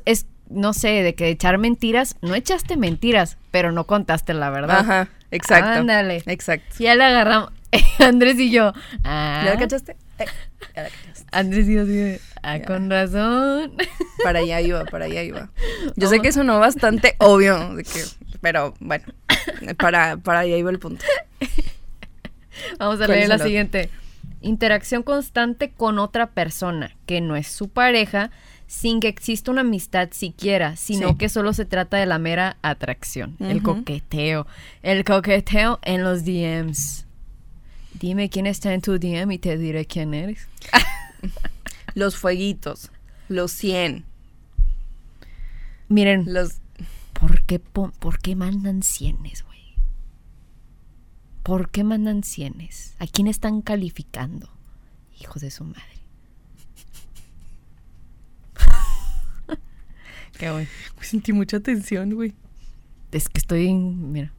Es. No sé, de que echar mentiras. No echaste mentiras, pero no contaste la verdad. Ajá, exacto. Ándale. Exacto. Ya le agarramos. Andrés y yo. Ah, ¿Ya la cachaste? Eh, ya la cachaste. Andrés y yo de, Ah, Ya. con razón. Para allá iba, para allá iba. Yo sé que sonó bastante obvio, de que, pero bueno, para, para allá iba el punto. Vamos a ¿Cuál leer la siguiente. Interacción constante con otra persona que no es su pareja sin que exista una amistad siquiera, sino Sí. que solo se trata de la mera atracción, el coqueteo, el coqueteo en los DMs. Dime quién está en tu DM y te diré quién eres. Los fueguitos, los 100, Miren, los... ¿por qué, pon- ¿por qué mandan cienes, güey? ¿Por qué mandan cienes? ¿A quién están calificando? Hijos de su madre. Qué güey. Sentí mucha tensión, güey. Es que estoy, en- mira.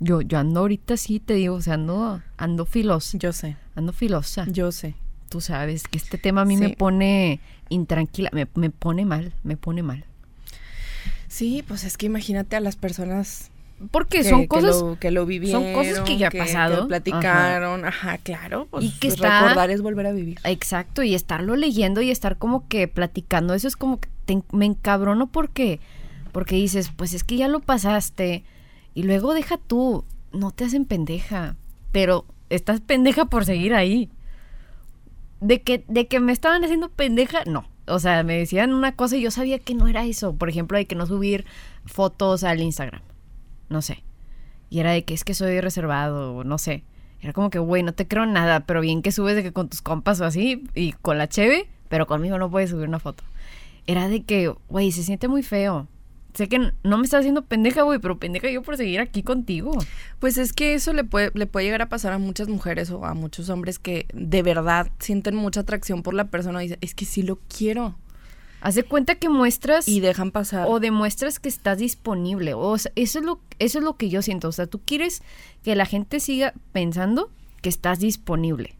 Yo, yo ando ahorita sí, te digo, o sea, ando, ando filosa, Yo sé, ando filosa. yo sé. Tú sabes que este tema a mí me pone intranquila, me, me pone mal, me pone mal. Sí, pues es que imagínate a las personas Porque que, son que cosas lo, que lo vivieron, cosas que ya ha que pasado. lo platicaron, ajá, claro, pues Y que está- recordar es volver a vivir. Exacto, y estarlo leyendo y estar como que platicando, eso es como que te me encabrono porque, porque dices, pues es que ya lo pasaste y luego deja tú, no te hacen pendeja, pero estás pendeja por seguir ahí. De que, de que me estaban haciendo pendeja, no. O sea, me decían una cosa y yo sabía que no era eso. Por ejemplo, de que no subir fotos al Instagram. No sé. Y era de que es que soy reservado, no sé. Era como que, güey, no te creo nada, pero bien que subes de que con tus compas o así y con la cheve, pero conmigo no puedes subir una foto. Era de que, güey, se siente muy feo. Sé que no me estás haciendo pendeja, güey, pero pendeja yo por seguir aquí contigo. Pues es que eso le puede, le puede llegar a pasar a muchas mujeres o a muchos hombres que de verdad sienten mucha atracción por la persona y dicen, es que sí lo quiero. Haz de cuenta que muestras Y dejan pasar. o demuestras que estás disponible. O sea, eso es lo eso es lo que yo siento, o sea, tú quieres que la gente siga pensando que estás disponible.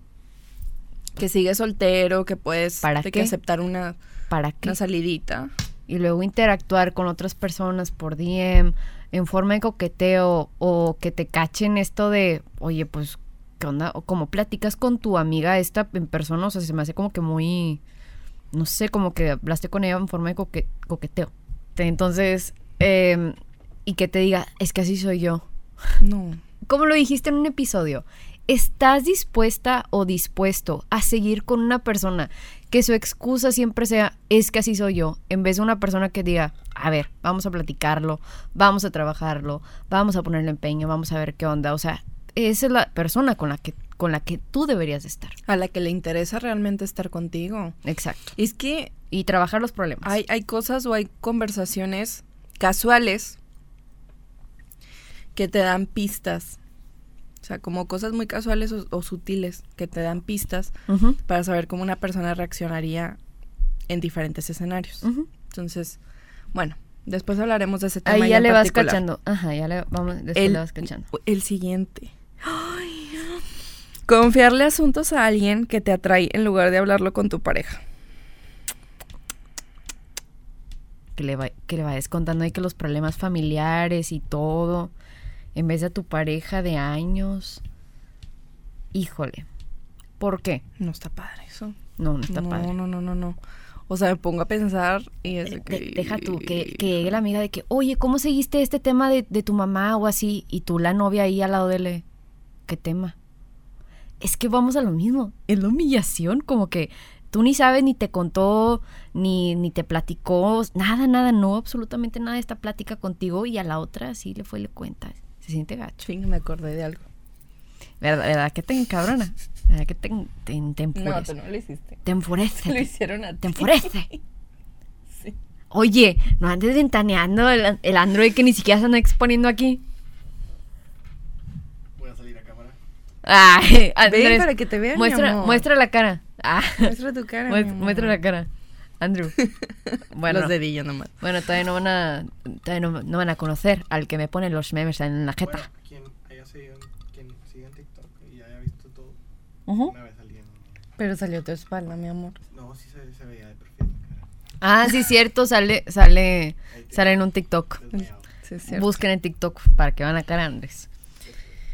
que sigues soltero, que puedes ¿Para qué? que aceptar una, ¿Para qué? una salidita. Y luego interactuar con otras personas por DM en forma de coqueteo o que te cachen esto de, oye, pues, ¿qué onda? O como platicas con tu amiga esta en persona, o sea, se me hace como que muy, no sé, como que hablaste con ella en forma de coque- coqueteo. Entonces, em, y que te diga, es que así soy yo. No. Como lo dijiste en un episodio, ¿estás dispuesta o dispuesto a seguir con una persona que su excusa siempre sea, es que así soy yo, en vez de una persona que diga, a ver, vamos a platicarlo, vamos a trabajarlo, vamos a ponerle empeño, vamos a ver qué onda. O sea, esa es la persona con la que, con la que tú deberías de estar. A la que le interesa realmente estar contigo. Exacto. Es que Y trabajar los problemas. hay, hay cosas o hay conversaciones casuales que te dan pistas. O sea, como cosas muy casuales o, o sutiles que te dan pistas para saber cómo una persona reaccionaría en diferentes escenarios. Entonces, bueno, después hablaremos de ese tema. Ahí ya le vas particular. cachando. Ajá, ya le vamos, después El, le vas cachando. el siguiente. Ay, Confiarle asuntos a alguien que te atrae en lugar de hablarlo con tu pareja. Que le, va- que le vayas contando ahí que los problemas familiares y todo, en vez de a tu pareja de años. Híjole. ¿Por qué? No está padre eso. No, no está no, padre. no, no, no, no. O sea, me pongo a pensar y es de De- que... deja tú, que, que llegue la amiga de que, oye, ¿cómo seguiste este tema de, de tu mamá o así? Y tú, la novia ahí al lado de él, ¿qué tema? Es que vamos a lo mismo, es la humillación, como que tú ni sabes, ni te contó, ni, ni te platicó, nada, nada, no, absolutamente nada de esta plática contigo y a la otra sí le fue y le cuenta. Se siente gacho. Chinga, me acordé de algo. ¿Verdad, verdad que te encabrona? ¿Verdad que te, te, te No, enfurece? tú no lo hiciste. Te enfurece. Lo hicieron a ti. Te enfurece. Sí. Oye, no andes ventaneando el, el Android que ni siquiera se anda exponiendo aquí. Voy a salir a cámara. Ven Ay, Andrés, para que te vean, mi muestra, amor. muestra la cara. Ah, Muestra tu cara, mi muestra, amor. muestra la cara. Andrew. Bueno, Los dedillos nomás. bueno, todavía no van a todavía no, no van a conocer al que me pone los memes en la Bueno, jeta. quien haya seguido, quien sigue en TikTok y haya visto todo, una vez salí en... Pero salió tu espalda, mi amor. No, sí se, se veía de perfil. cara. Ah, sí, cierto, sale sale sale en un TikTok. Sí, es cierto. Busquen en TikTok para que van a cara Andrés.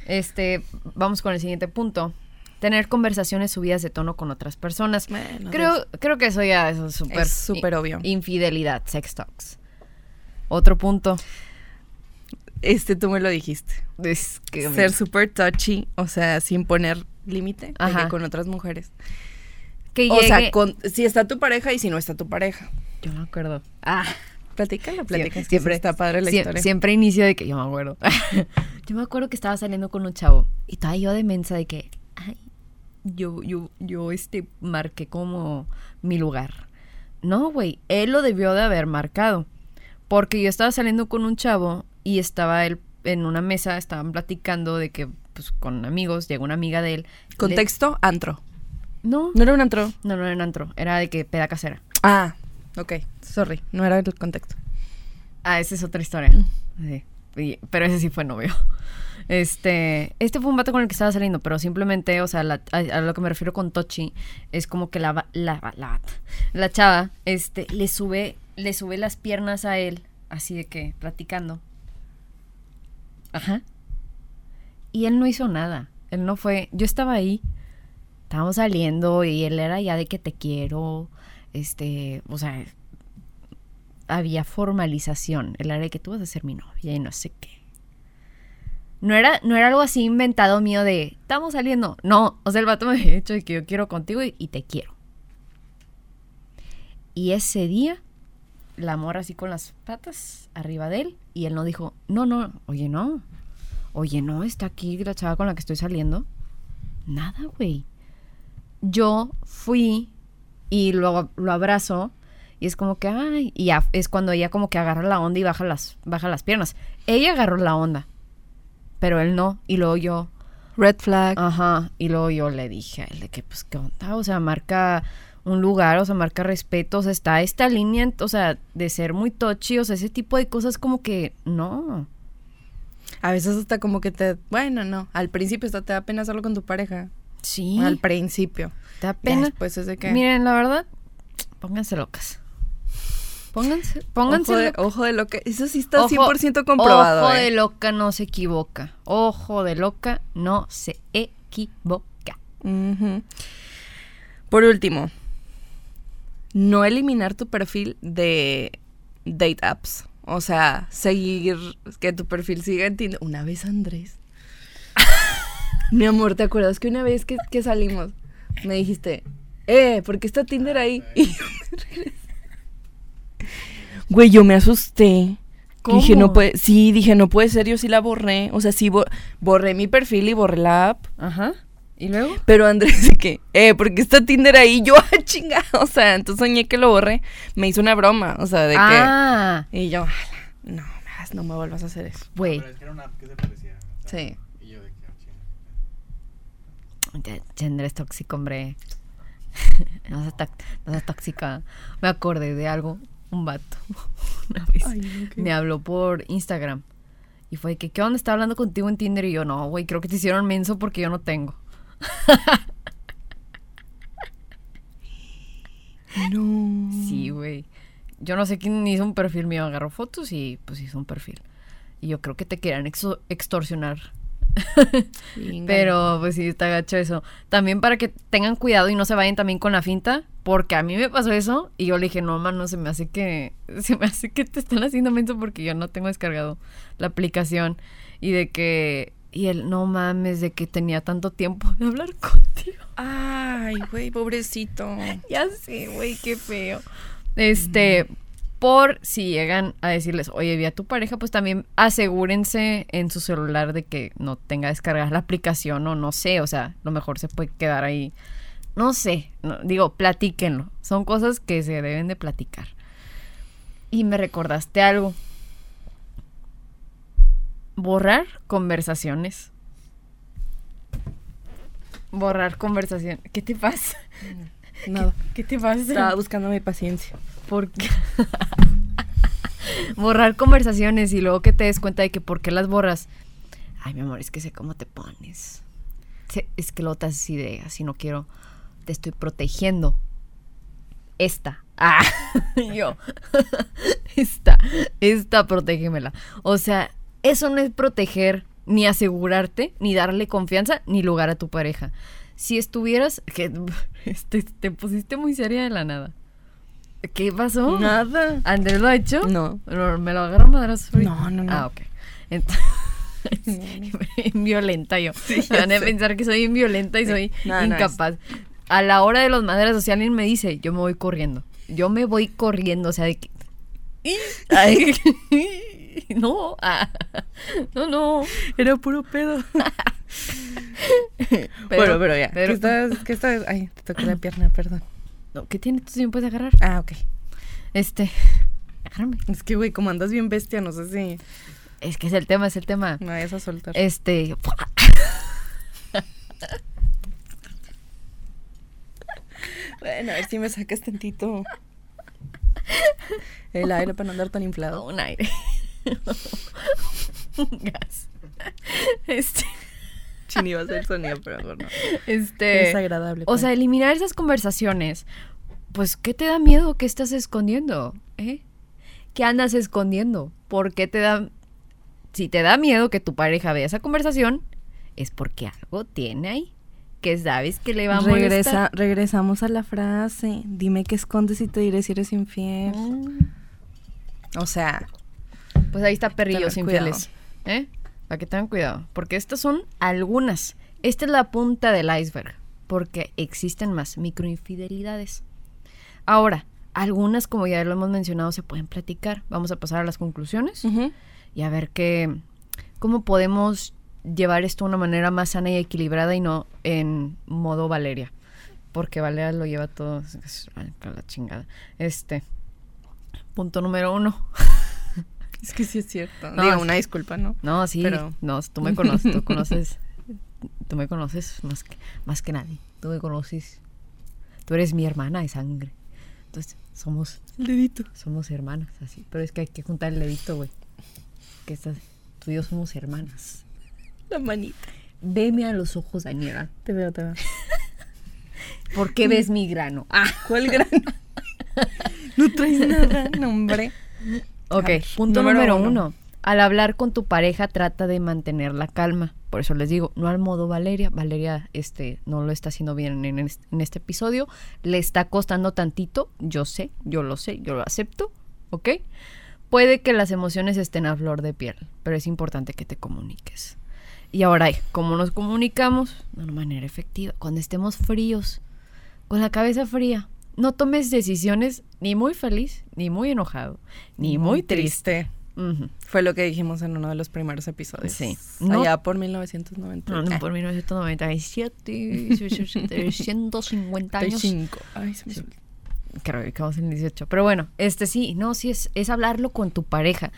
Este, vamos con el siguiente punto. Tener conversaciones subidas de tono con otras personas. Bueno, Creo, creo que eso ya es súper súper obvio. Infidelidad, sex talks. Otro punto. Este tú me lo dijiste. Es que Ser súper touchy, o sea, sin poner límite con otras mujeres. que O sea, con, si está tu pareja y si no está tu pareja. Yo me acuerdo. Ah, Platícala, platícala. siempre, Siempre está padre la sie- historia. Siempre inicio de que yo me acuerdo. yo me acuerdo que estaba saliendo con un chavo y estaba yo de mensa de que, yo, yo, yo, este, marqué como mi lugar. No, güey, él lo debió de haber marcado. Porque yo estaba saliendo con un chavo y estaba él en una mesa, estaban platicando de que, pues, con amigos, llegó una amiga de él. Le- Contexto, antro. No, No era un antro. no, no era en antro, era de que peda casera. Ah, ok. Sorry, no era el contexto. Ah, esa es otra historia. Sí, pero ese sí fue novio. Este, este fue un vato con el que estaba saliendo, pero simplemente, o sea, la- a, a lo que me refiero con Tochi es como que la, la, la, la chava, este, le sube, le sube las piernas a él, así de que platicando. Ajá. Y él no hizo nada. Él no fue. Yo estaba ahí. Estábamos saliendo y él era ya de que te quiero. Este, o sea, había formalización. El área de que tú vas a ser mi novia y no sé qué. No era, no era algo así inventado mío de estamos saliendo. No, o sea, el vato me había dicho que yo quiero contigo y, y te quiero. Y ese día, la morra así con las patas arriba de él, y él no dijo, no, no, oye, no. Oye, no, está aquí la chava con la que estoy saliendo. Nada, güey. Yo fui y lo, lo abrazo y es como que, ay, y ya es cuando ella como que agarra la onda y baja las, baja las piernas. Ella agarró la onda, pero él no. Y luego yo, Red flag. ajá, y luego yo le dije a él de que, pues, ¿qué onda? O sea, marca un lugar, o sea, marca respeto, o sea, está esta línea, o sea, de ser muy touchy, o sea, ese tipo de cosas como que, no. A veces hasta como que te... Bueno, no. Al principio hasta te da pena hacerlo con tu pareja. Sí, Al principio. te da pena. después es de que... Miren, la verdad, pónganse locas. Pónganse, pónganse ojo, de, locas. ojo de lo que... Eso sí está Ojo- 100% comprobado. Ojo ¿eh? de loca no se equivoca. Ojo de loca no se equivoca. Ujú. Por último, no eliminar tu perfil de date apps. O sea, seguir, que tu perfil siga en Tinder. Una vez, Andrés. Mi amor, ¿te acuerdas que una vez que, que salimos me dijiste, eh, ¿por qué está Tinder ahí? Y yo me regresé. Güey, yo me asusté. ¿Cómo? Dije, no puede, sí, dije, no puede ser, yo sí la borré. O sea, sí bo- borré mi perfil y borré la app. Ajá. ¿Y luego? Pero Andrés de que, eh, ¿por qué está Tinder ahí? Yo, ah, chinga. O sea, entonces soñé que lo borré. Me hizo una broma, o sea, de ah, que. Y yo, "Ala, no, no me vuelvas a hacer eso. güey. Pero es que era una app que se parecía. Sí. Y yo de que, ah, ya Andrés tóxico, hombre. No seas, no seas tóxica. Me acordé de algo. Un vato. Una vez. Me habló por Instagram. Y fue que, ¿qué onda? Estaba hablando contigo en Tinder. Y yo, no, güey, creo que te hicieron menso porque yo no tengo. No. Sí, güey. Yo no sé quién hizo un perfil mío. Agarró fotos y pues hizo un perfil. Y yo creo que te querían extorsionar. Pero pues sí, está gacho eso. También para que tengan cuidado y no se vayan también con la finta, porque a mí me pasó eso y yo le dije, no, mano, se me hace que, se me hace que te están haciendo menso porque yo no tengo descargado la aplicación. Y de que, y él, no mames, de que tenía tanto tiempo de hablar contigo. Ay, güey, pobrecito. Ya sé, güey, qué feo. Este, por si llegan a decirles, oye, vi a tu pareja, pues también asegúrense en su celular de que no tenga descargada la aplicación o no sé, o sea, lo mejor se puede quedar ahí. No sé, no- digo, platíquenlo. Son cosas que se deben de platicar. Y me recordaste algo. Borrar conversaciones. Borrar conversación. ¿Qué te pasa? Nada. ¿Qué te pasa? Estaba buscando mi paciencia. ¿Por qué? borrar conversaciones y luego que te des cuenta de que por qué las borras. Ay, mi amor, es que sé cómo te pones. Es que luego te haces ideas y no quiero. Te estoy protegiendo. Esta. Ah, yo. Esta. Esta, protégemela. O sea, eso no es proteger, ni asegurarte, ni darle confianza, ni lugar a tu pareja. Si estuvieras. Que, este, te pusiste muy seria de la nada. ¿Qué pasó? Nada. ¿Andrés lo ha hecho? No. ¿Me lo agarro madrazos ahorita? No, no, no. Ah, ok. Entonces, violenta yo. Me van a pensar que soy inviolenta y soy No, no, incapaz. A la hora de los si alguien me dice, yo me voy corriendo. Yo me voy corriendo, o sea, de que... Ay, no, ah, no, no. Era puro pedo. Pero- bueno, pero ya. pero- ¿Qué estás? ¿Qué estás? Ay, te toqué la pierna, perdón. No, ¿Qué tiene? ¿Tú sí me puedes agarrar? Ah, ok. Este, agárrame. Es que, güey, como andas bien bestia, no sé si Es que es el tema, es el tema. me vayas a soltar. Este, Bueno, a ver si me sacas tantito el aire para no andar tan inflado. un aire. un gas. Este, Chini iba a hacer sonido, pero bueno. este. Es agradable. O pues. sea, eliminar esas conversaciones. Pues, ¿qué te da miedo? ¿Qué estás escondiendo? ¿Eh? ¿Qué andas escondiendo? ¿Por qué te da... Si te da miedo que tu pareja vea esa conversación, es porque algo tiene ahí. Que sabes que le va a Regresa, molestar. regresamos a la frase. Dime qué escondes y te diré si eres infiel. Mm. O sea, Pues ahí está perrillos infieles. ¿Eh? Para que tengan cuidado. Porque estas son algunas. Esta es la punta del iceberg. Porque existen más microinfidelidades. Ahora, algunas, como ya lo hemos mencionado, se pueden platicar. Vamos a pasar a las conclusiones y a ver qué, cómo podemos llevar esto de una manera más sana y equilibrada y no en modo Valeria. Porque Valeria lo lleva todo para la chingada. Este, punto número uno. es que sí es cierto. No, Digo, una disculpa, ¿no? No, sí, Pero- no, tú me conoces, tú conoces, tú me conoces más que, más que nadie. Tú me conoces. Tú eres mi hermana de sangre. Entonces, somos, El dedito. somos hermanas, así. Pero es que hay que juntar el dedito, güey. Que estás, tú y yo somos hermanas. La manita. Veme a los ojos, Daniela. Te veo, te veo. ¿Por qué ves mi grano? Ah, ¿Cuál grano? no traes nada, no, hombre. Ok. Punto número número, uno. uno. Al hablar con tu pareja, trata de mantener la calma. Por eso les digo, no al modo Valeria. Valeria este, no lo está haciendo bien en, es- en este episodio. Le está costando tantito. Yo sé, yo lo sé, yo lo acepto. ¿Ok? Puede que las emociones estén a flor de piel, pero es importante que te comuniques. Y ahora, ¿cómo nos comunicamos? De una manera efectiva. Cuando estemos fríos, con la cabeza fría. No tomes decisiones ni muy feliz, ni muy enojado, ni muy, triste. Fue lo que dijimos en uno de los primeros episodios. Sí. No- Allá por 1990. No, no, Ah, por 1997, 350 años. 35. Ay, se me. Creo que vamos en el 18. Pero bueno, este sí, no, sí es, es hablarlo con tu pareja.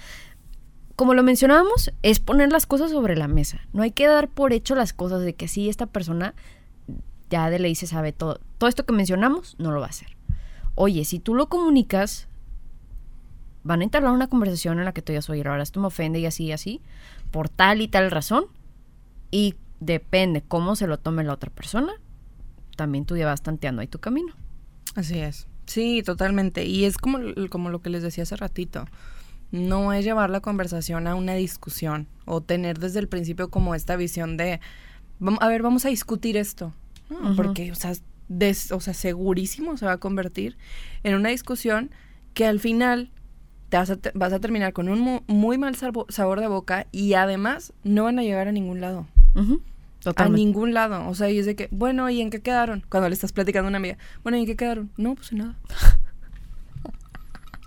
Como lo mencionábamos, es poner las cosas sobre la mesa. No hay que dar por hecho las cosas de que sí, esta persona ya de ley se sabe todo. Todo esto que mencionamos no lo va a hacer. Oye, si tú lo comunicas, van a entablar una conversación en la que tú digas, oye, ahora esto me ofende y así y así, por tal y tal razón. Y depende cómo se lo tome la otra persona, también tú ya vas tanteando ahí tu camino. Así es. Sí, totalmente. Y es como, como lo que les decía hace ratito. No es llevar la conversación a una discusión o tener desde el principio como esta visión de, "Vam- a ver, vamos a discutir esto. No. Porque, o sea, des- o sea, segurísimo se va a convertir en una discusión que al final te vas, a, te- vas a terminar con un mu- muy mal sabo- sabor de boca y además no van a llegar a ningún lado. A Totalmente. ningún lado. O sea, y es de que, bueno, ¿y en qué quedaron? Cuando le estás platicando a una amiga, bueno, ¿y en qué quedaron? No, pues en nada. Entonces,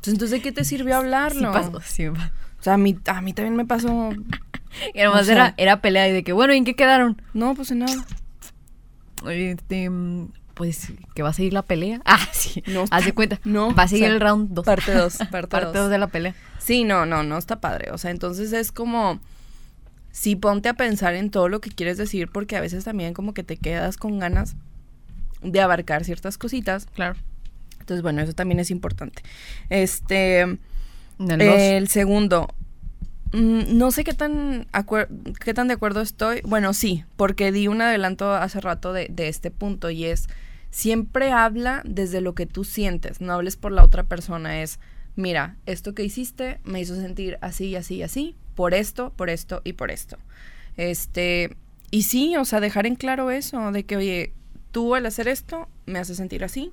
¿entonces, ¿de qué te sirvió Sí hablarlo? pasó, sí pasó. O sea, a mí, a mí también me pasó, Y además O sea- era, era pelea y de que, bueno, ¿y en qué quedaron? no, pues en nada. Este, pues, que va a seguir la pelea. Ah, sí. No, Haz de cuenta. no, Va a seguir o sea, el round 2. Parte 2, parte Parte 2. 2 de la pelea. Sí, no, no, no está padre. O sea, entonces es como, sí ponte a pensar en todo lo que quieres decir porque a veces también como que te quedas con ganas de abarcar ciertas cositas. Claro. Entonces, bueno, eso también es importante. Este... El segundo, mm, no sé qué tan, qué tan de acuerdo estoy. Bueno, sí, porque di un adelanto hace rato de, de este punto y es, siempre habla desde lo que tú sientes, no hables por la otra persona, es, mira, esto que hiciste me hizo sentir así y así y así, por esto, por esto y por esto. Este, y sí, o sea, dejar en claro eso, de que, oye, tú al hacer esto me hace sentir así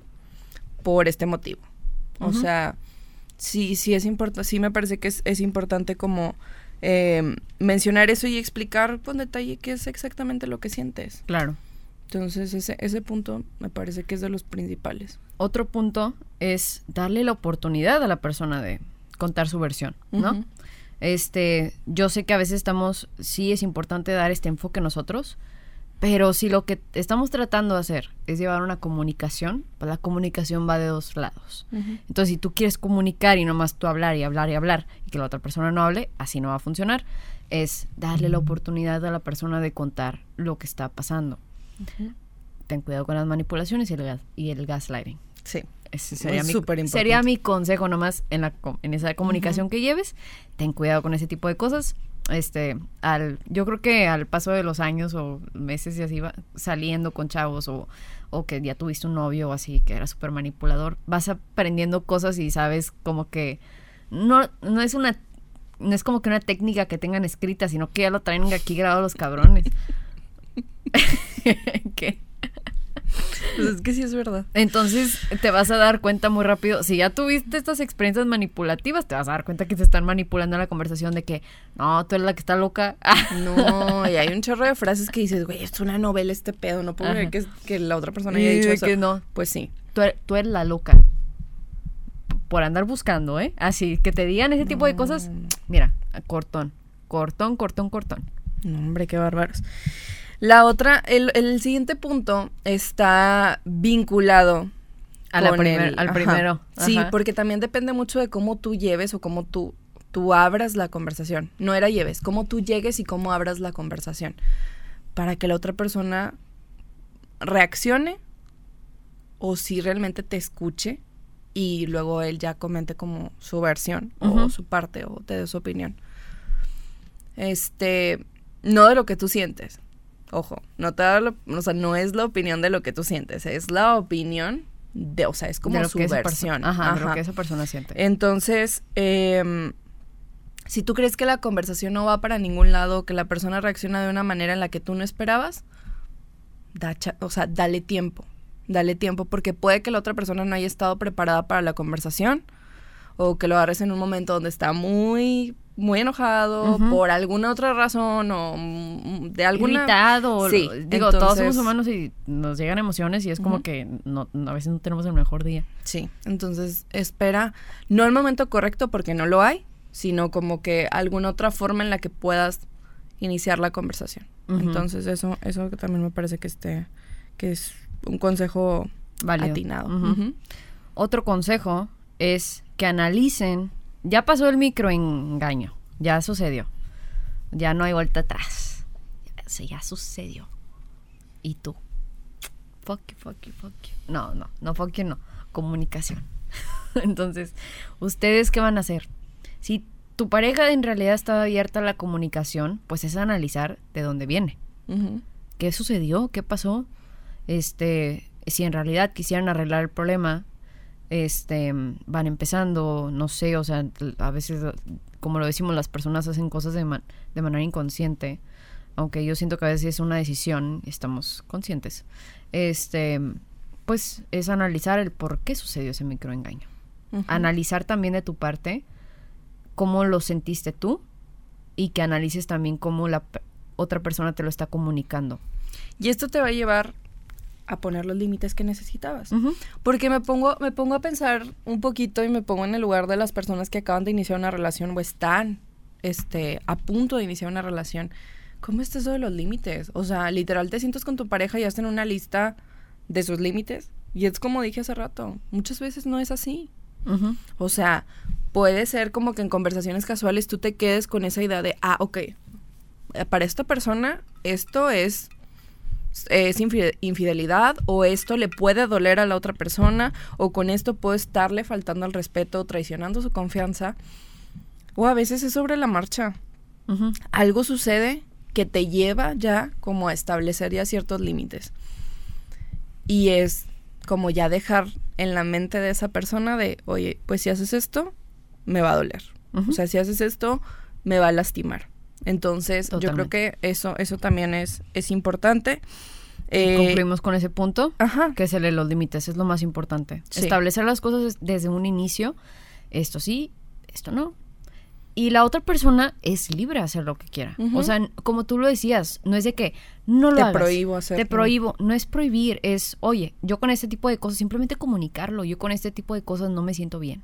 por este motivo. O sea, sí, sí es importante, sí me parece que es, es importante como eh, mencionar eso y explicar con detalle qué es exactamente lo que sientes. Claro. Entonces ese, ese punto me parece que es de los principales. Otro punto es darle la oportunidad a la persona de contar su versión, ¿no? Este, yo sé que a veces estamos, sí es importante dar este enfoque nosotros, pero si lo que estamos tratando de hacer es llevar una comunicación, pues la comunicación va de dos lados. Entonces, si tú quieres comunicar y nomás tú hablar y hablar y hablar y que la otra persona no hable, así no va a funcionar. Es darle la oportunidad a la persona de contar lo que está pasando. Ten cuidado con las manipulaciones y el, gas- y el gaslighting. Sí. Ese Es sería, mi, súper importante. sería mi consejo nomás en, la, en esa comunicación que lleves. Ten cuidado con ese tipo de cosas. Este, al, yo creo que al paso de los años o meses y así va saliendo con chavos o, o que ya tuviste un novio o así que era súper manipulador, vas aprendiendo cosas y sabes como que no, no es una no es como que una técnica que tengan escrita, sino que ya lo traen aquí grabado los cabrones. ¿Qué? Pues es que sí es verdad. Entonces te vas a dar cuenta muy rápido, si ya tuviste estas experiencias manipulativas, te vas a dar cuenta que te están manipulando la conversación de que, no, tú eres la que está loca. No, y hay un chorro de frases que dices, güey, es una novela este pedo, no puedo creer que, que la otra persona haya dicho eso. que no, Pues sí. tú eres, tú eres la loca. Por andar buscando, ¿eh? Así, que te digan ese tipo de cosas, mira, cortón, cortón, cortón, cortón. No, hombre, qué bárbaros. La otra, el, el siguiente punto está vinculado A la con primer- el- al ajá. primero. Sí, ajá. porque también depende mucho de cómo tú lleves o cómo tú, tú abras la conversación. No era lleves, cómo tú llegues y cómo abras la conversación. Para que la otra persona reaccione o si realmente te escuche y luego él ya comente como su versión o su parte o te dé su opinión. Este, no de lo que tú sientes. Ojo, no te da o sea, no es la opinión de lo que tú sientes, es la opinión de, o sea, es como su versión. Ajá, de lo Ajá. que esa persona siente. Entonces, em, si tú crees que la conversación no va para ningún lado, que la persona reacciona de una manera en la que tú no esperabas, da o sea, dale tiempo, dale tiempo, porque puede que la otra persona no haya estado preparada para la conversación, o que lo agarres en un momento donde está muy muy enojado por alguna otra razón o mm, de alguna Irritado. Sí, Digo, todos somos humanos y nos llegan emociones y es como que no, a veces no tenemos el mejor día. Sí, entonces espera, no el momento correcto porque no lo hay, sino como que alguna otra forma en la que puedas iniciar la conversación. Entonces eso eso también me parece que esté que es un consejo Válido. atinado. Otro consejo es que analicen. Ya pasó el microengaño. Ya sucedió. Ya no hay vuelta atrás. Ya, sucedió. ¿Y tú? Fuck you, fuck you, fuck you. No, no, no fuck you, no. Comunicación. Entonces, ¿ustedes qué van a hacer? Si tu pareja en realidad está abierta a la comunicación, pues es analizar de dónde viene. ¿Qué sucedió? ¿Qué pasó? Este, si en realidad quisieran arreglar el problema, este, van empezando, no sé, o sea, a veces, como lo decimos, las personas hacen cosas de, man- de manera inconsciente, aunque yo siento que a veces es una decisión estamos conscientes. Este, pues es analizar el por qué sucedió ese microengaño. Analizar también de tu parte cómo lo sentiste tú y que analices también cómo la otra persona te lo está comunicando. Y esto te va a llevar a poner los límites que necesitabas. Porque me pongo, me pongo a pensar un poquito y me pongo en el lugar de las personas que acaban de iniciar una relación o están este, a punto de iniciar una relación. ¿Cómo es eso de los límites? O sea, literal te sientas con tu pareja y hacen una lista de sus límites. Y es como dije hace rato, muchas veces no es así. O sea, puede ser como que en conversaciones casuales tú te quedes con esa idea de, ah, ok, eh, para esta persona esto es, es infi- infidelidad o esto le puede doler a la otra persona o con esto puedo estarle faltando al respeto o traicionando su confianza. O a veces es sobre la marcha. Algo sucede que te lleva ya como a establecer ya ciertos límites. Y es como ya dejar en la mente de esa persona de, oye, pues si haces esto, me va a doler. O sea, si haces esto, me va a lastimar. Entonces, yo creo que eso, eso también es, es importante. Eh, Concluimos con ese punto, Ajá. que se lee los límites, es lo más importante. Sí. Establecer las cosas des- desde un inicio, esto sí, esto no. Y la otra persona es libre de hacer lo que quiera. O sea, como tú lo decías, no es de que no lo Te hagas. prohíbo hacerlo. Te prohíbo. No es prohibir, es, oye, yo con este tipo de cosas, simplemente comunicarlo. Yo con este tipo de cosas no me siento bien.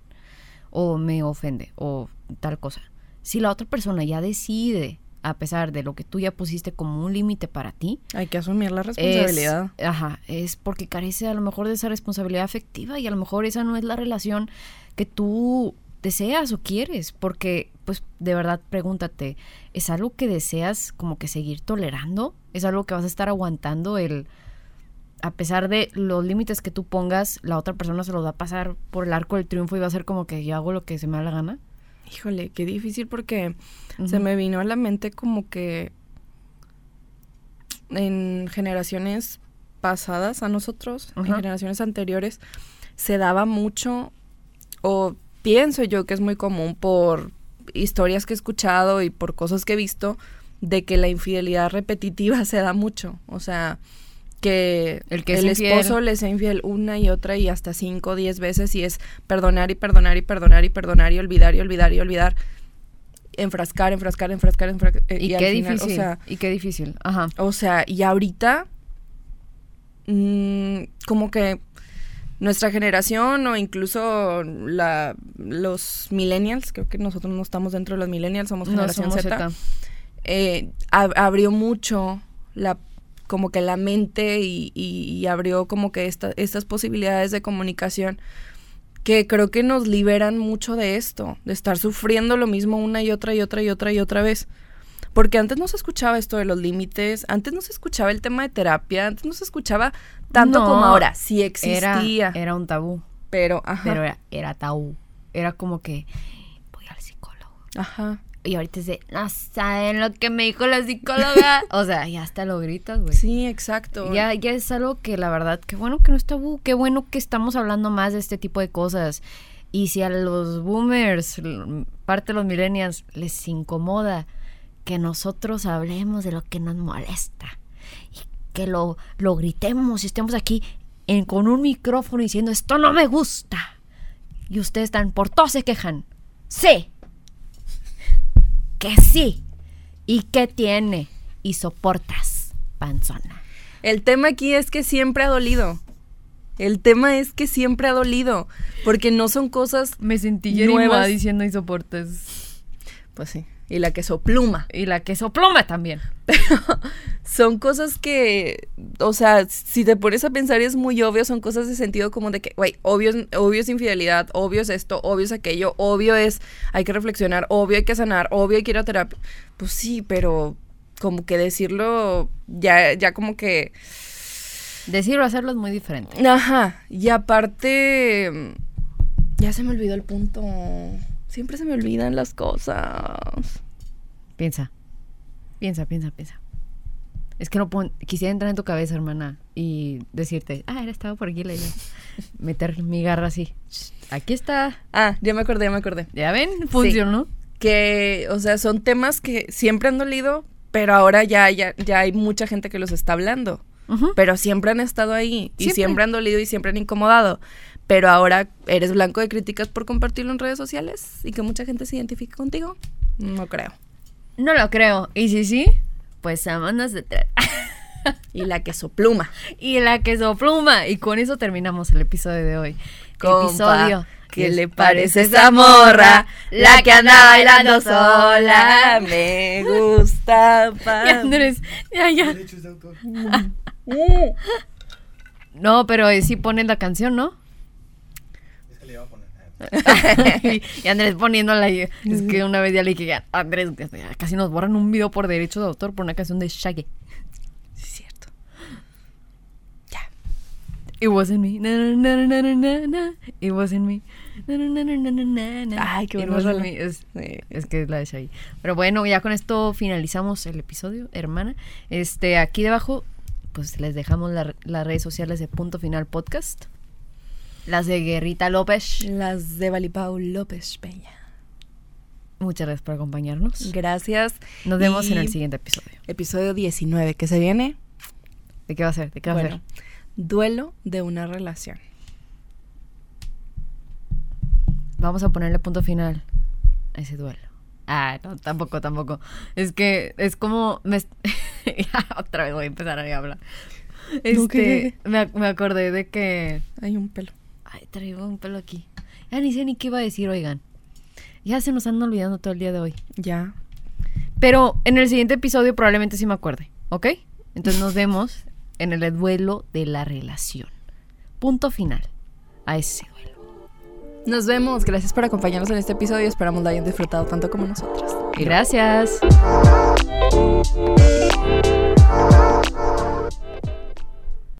O me ofende, o tal cosa. Si la otra persona ya decide, a pesar de lo que tú ya pusiste como un límite para ti, Hay que asumir la es, responsabilidad. ajá, es porque carece a lo mejor de esa responsabilidad afectiva y a lo mejor esa no es la relación que tú deseas o quieres, porque pues de verdad pregúntate, ¿es algo que deseas como que seguir tolerando? ¿Es algo que vas a estar aguantando el a pesar de los límites que tú pongas, la otra persona se los va a pasar por el arco del triunfo y va a ser como que yo hago lo que se me da la gana? Híjole, qué difícil porque se me vino a la mente como que en generaciones pasadas a nosotros, en generaciones anteriores, se daba mucho, o pienso yo que es muy común por historias que he escuchado y por cosas que he visto, de que la infidelidad repetitiva se da mucho. O sea, que El que es el infiel. esposo le sea infiel una y otra y hasta cinco o diez veces y es perdonar y perdonar y perdonar y perdonar y olvidar y olvidar y olvidar. Enfrascar, enfrascar, enfrascar, enfrascar. eh, Y, qué final, difícil, O sea, y qué difícil, ajá. o sea, y ahorita, mm, como que nuestra generación o incluso la, los millennials, creo que nosotros no estamos dentro de los millennials, somos No generación somos Z, Z. eh, ab- abrió mucho la como que la mente y, y- y abrió como que esta- estas posibilidades de comunicación que creo que nos liberan mucho de esto, de estar sufriendo lo mismo una y otra y otra y otra y otra vez. Porque antes no se escuchaba esto de los límites, antes no se escuchaba el tema de terapia, antes no se escuchaba tanto No, como ahora. Sí Era, existía, era un tabú. pero ajá, pero era, era tabú. Era como que voy al psicólogo. ajá. Y ahorita es de, no saben lo que me dijo la psicóloga. o sea, ya hasta lo gritas, güey. Sí, exacto. Ya, ya es algo que la verdad, qué bueno que no es tabú, qué bueno que estamos hablando más de este tipo de cosas. Y si a los boomers, parte de los millennials, les incomoda que nosotros hablemos de lo que nos molesta y que lo, lo gritemos y estemos aquí en- con un micrófono diciendo esto no me gusta. Y ustedes están, por todo se quejan. Sí. Que sí. ¿Y qué tiene? Y soportas, panzona. El tema aquí es que siempre ha dolido. El tema es que siempre ha dolido. Porque no son cosas. Me sentí Nuevas. diciendo y soportes. Pues sí. Y la que sopluma. Y la que soploma también. Son cosas que. O sea, si te pones a pensar es muy obvio. Son cosas de sentido como de que, güey, obvio, es- obvio es infidelidad, obvio es esto, obvio es aquello, obvio es. Hay que reflexionar, obvio hay que sanar, obvio hay que ir a terapia. Pues sí, pero. Como que decirlo. Ya, ya como que. Decirlo o hacerlo es muy diferente. Ajá. Y aparte. Ya se me olvidó el punto. Siempre se me olvidan las cosas. Piensa. Piensa, piensa, piensa. Es que no puedo- quisiera entrar en tu cabeza, hermana, y decirte, ah, era estaba por aquí, Leila. Meter mi garra así. Aquí está. Ah, ya me acordé, ya me acordé. Ya ven, funcionó. que, o sea, son temas que siempre han dolido, pero ahora ya, ya, ya hay mucha gente que los está hablando. Pero siempre han estado ahí y Siempre. siempre. han dolido y siempre han incomodado. Pero ahora eres blanco de críticas por compartirlo en redes sociales y que mucha gente se identifique contigo. No creo. No lo creo. Y si sí, pues detrás. Y la que sopluma. y la que sopluma. Y con eso terminamos el episodio de hoy. Compa, episodio. ¿Qué le parece esa morra? La que anda bailando sola. Me gusta. Y pa- Andrés, ya, ya. Derechos de autor. No, pero eh, sí ponen la canción, ¿no? Es que le iba a poner. y Andrés poniéndola ahí. Es que una vez ya le dije, Andrés, ya casi nos borran un video por derecho de autor por una canción de Shaggy. Sí, es cierto. It wasn't me. Na, na, na, na, na. It wasn't me. Na, na, na, na, na, na, na. Ay, qué me. Es, es que es la de Shaggy. Pero bueno, ya con esto finalizamos el episodio, hermana. Este, aquí debajo, pues les dejamos la- las redes sociales de Punto Final Podcast. Las de Guerrita López. Las de Valipau López Peña. Muchas gracias por acompañarnos. Gracias. Nos vemos en el siguiente episodio. Episodio 19, que se viene. ¿De qué va a ser? ¿De qué va a ser? duelo de una relación. Vamos a ponerle punto final a ese duelo. Ah, no, tampoco, tampoco. Es que es como... Me... Otra vez voy a empezar a hablar. Este, ¿qué? me, ac- me acordé de que... Hay un pelo. Ay, traigo un pelo aquí. Ya ni sé ni qué iba a decir, oigan. Ya se nos andan olvidando todo el día de hoy. Ya. Pero en el siguiente episodio probablemente sí me acuerde, ¿ok? Entonces nos vemos en el duelo de la relación. Punto final a ese duelo. Nos vemos. Gracias por acompañarnos en este episodio. Esperamos lo hayan disfrutado tanto como nosotras. Gracias.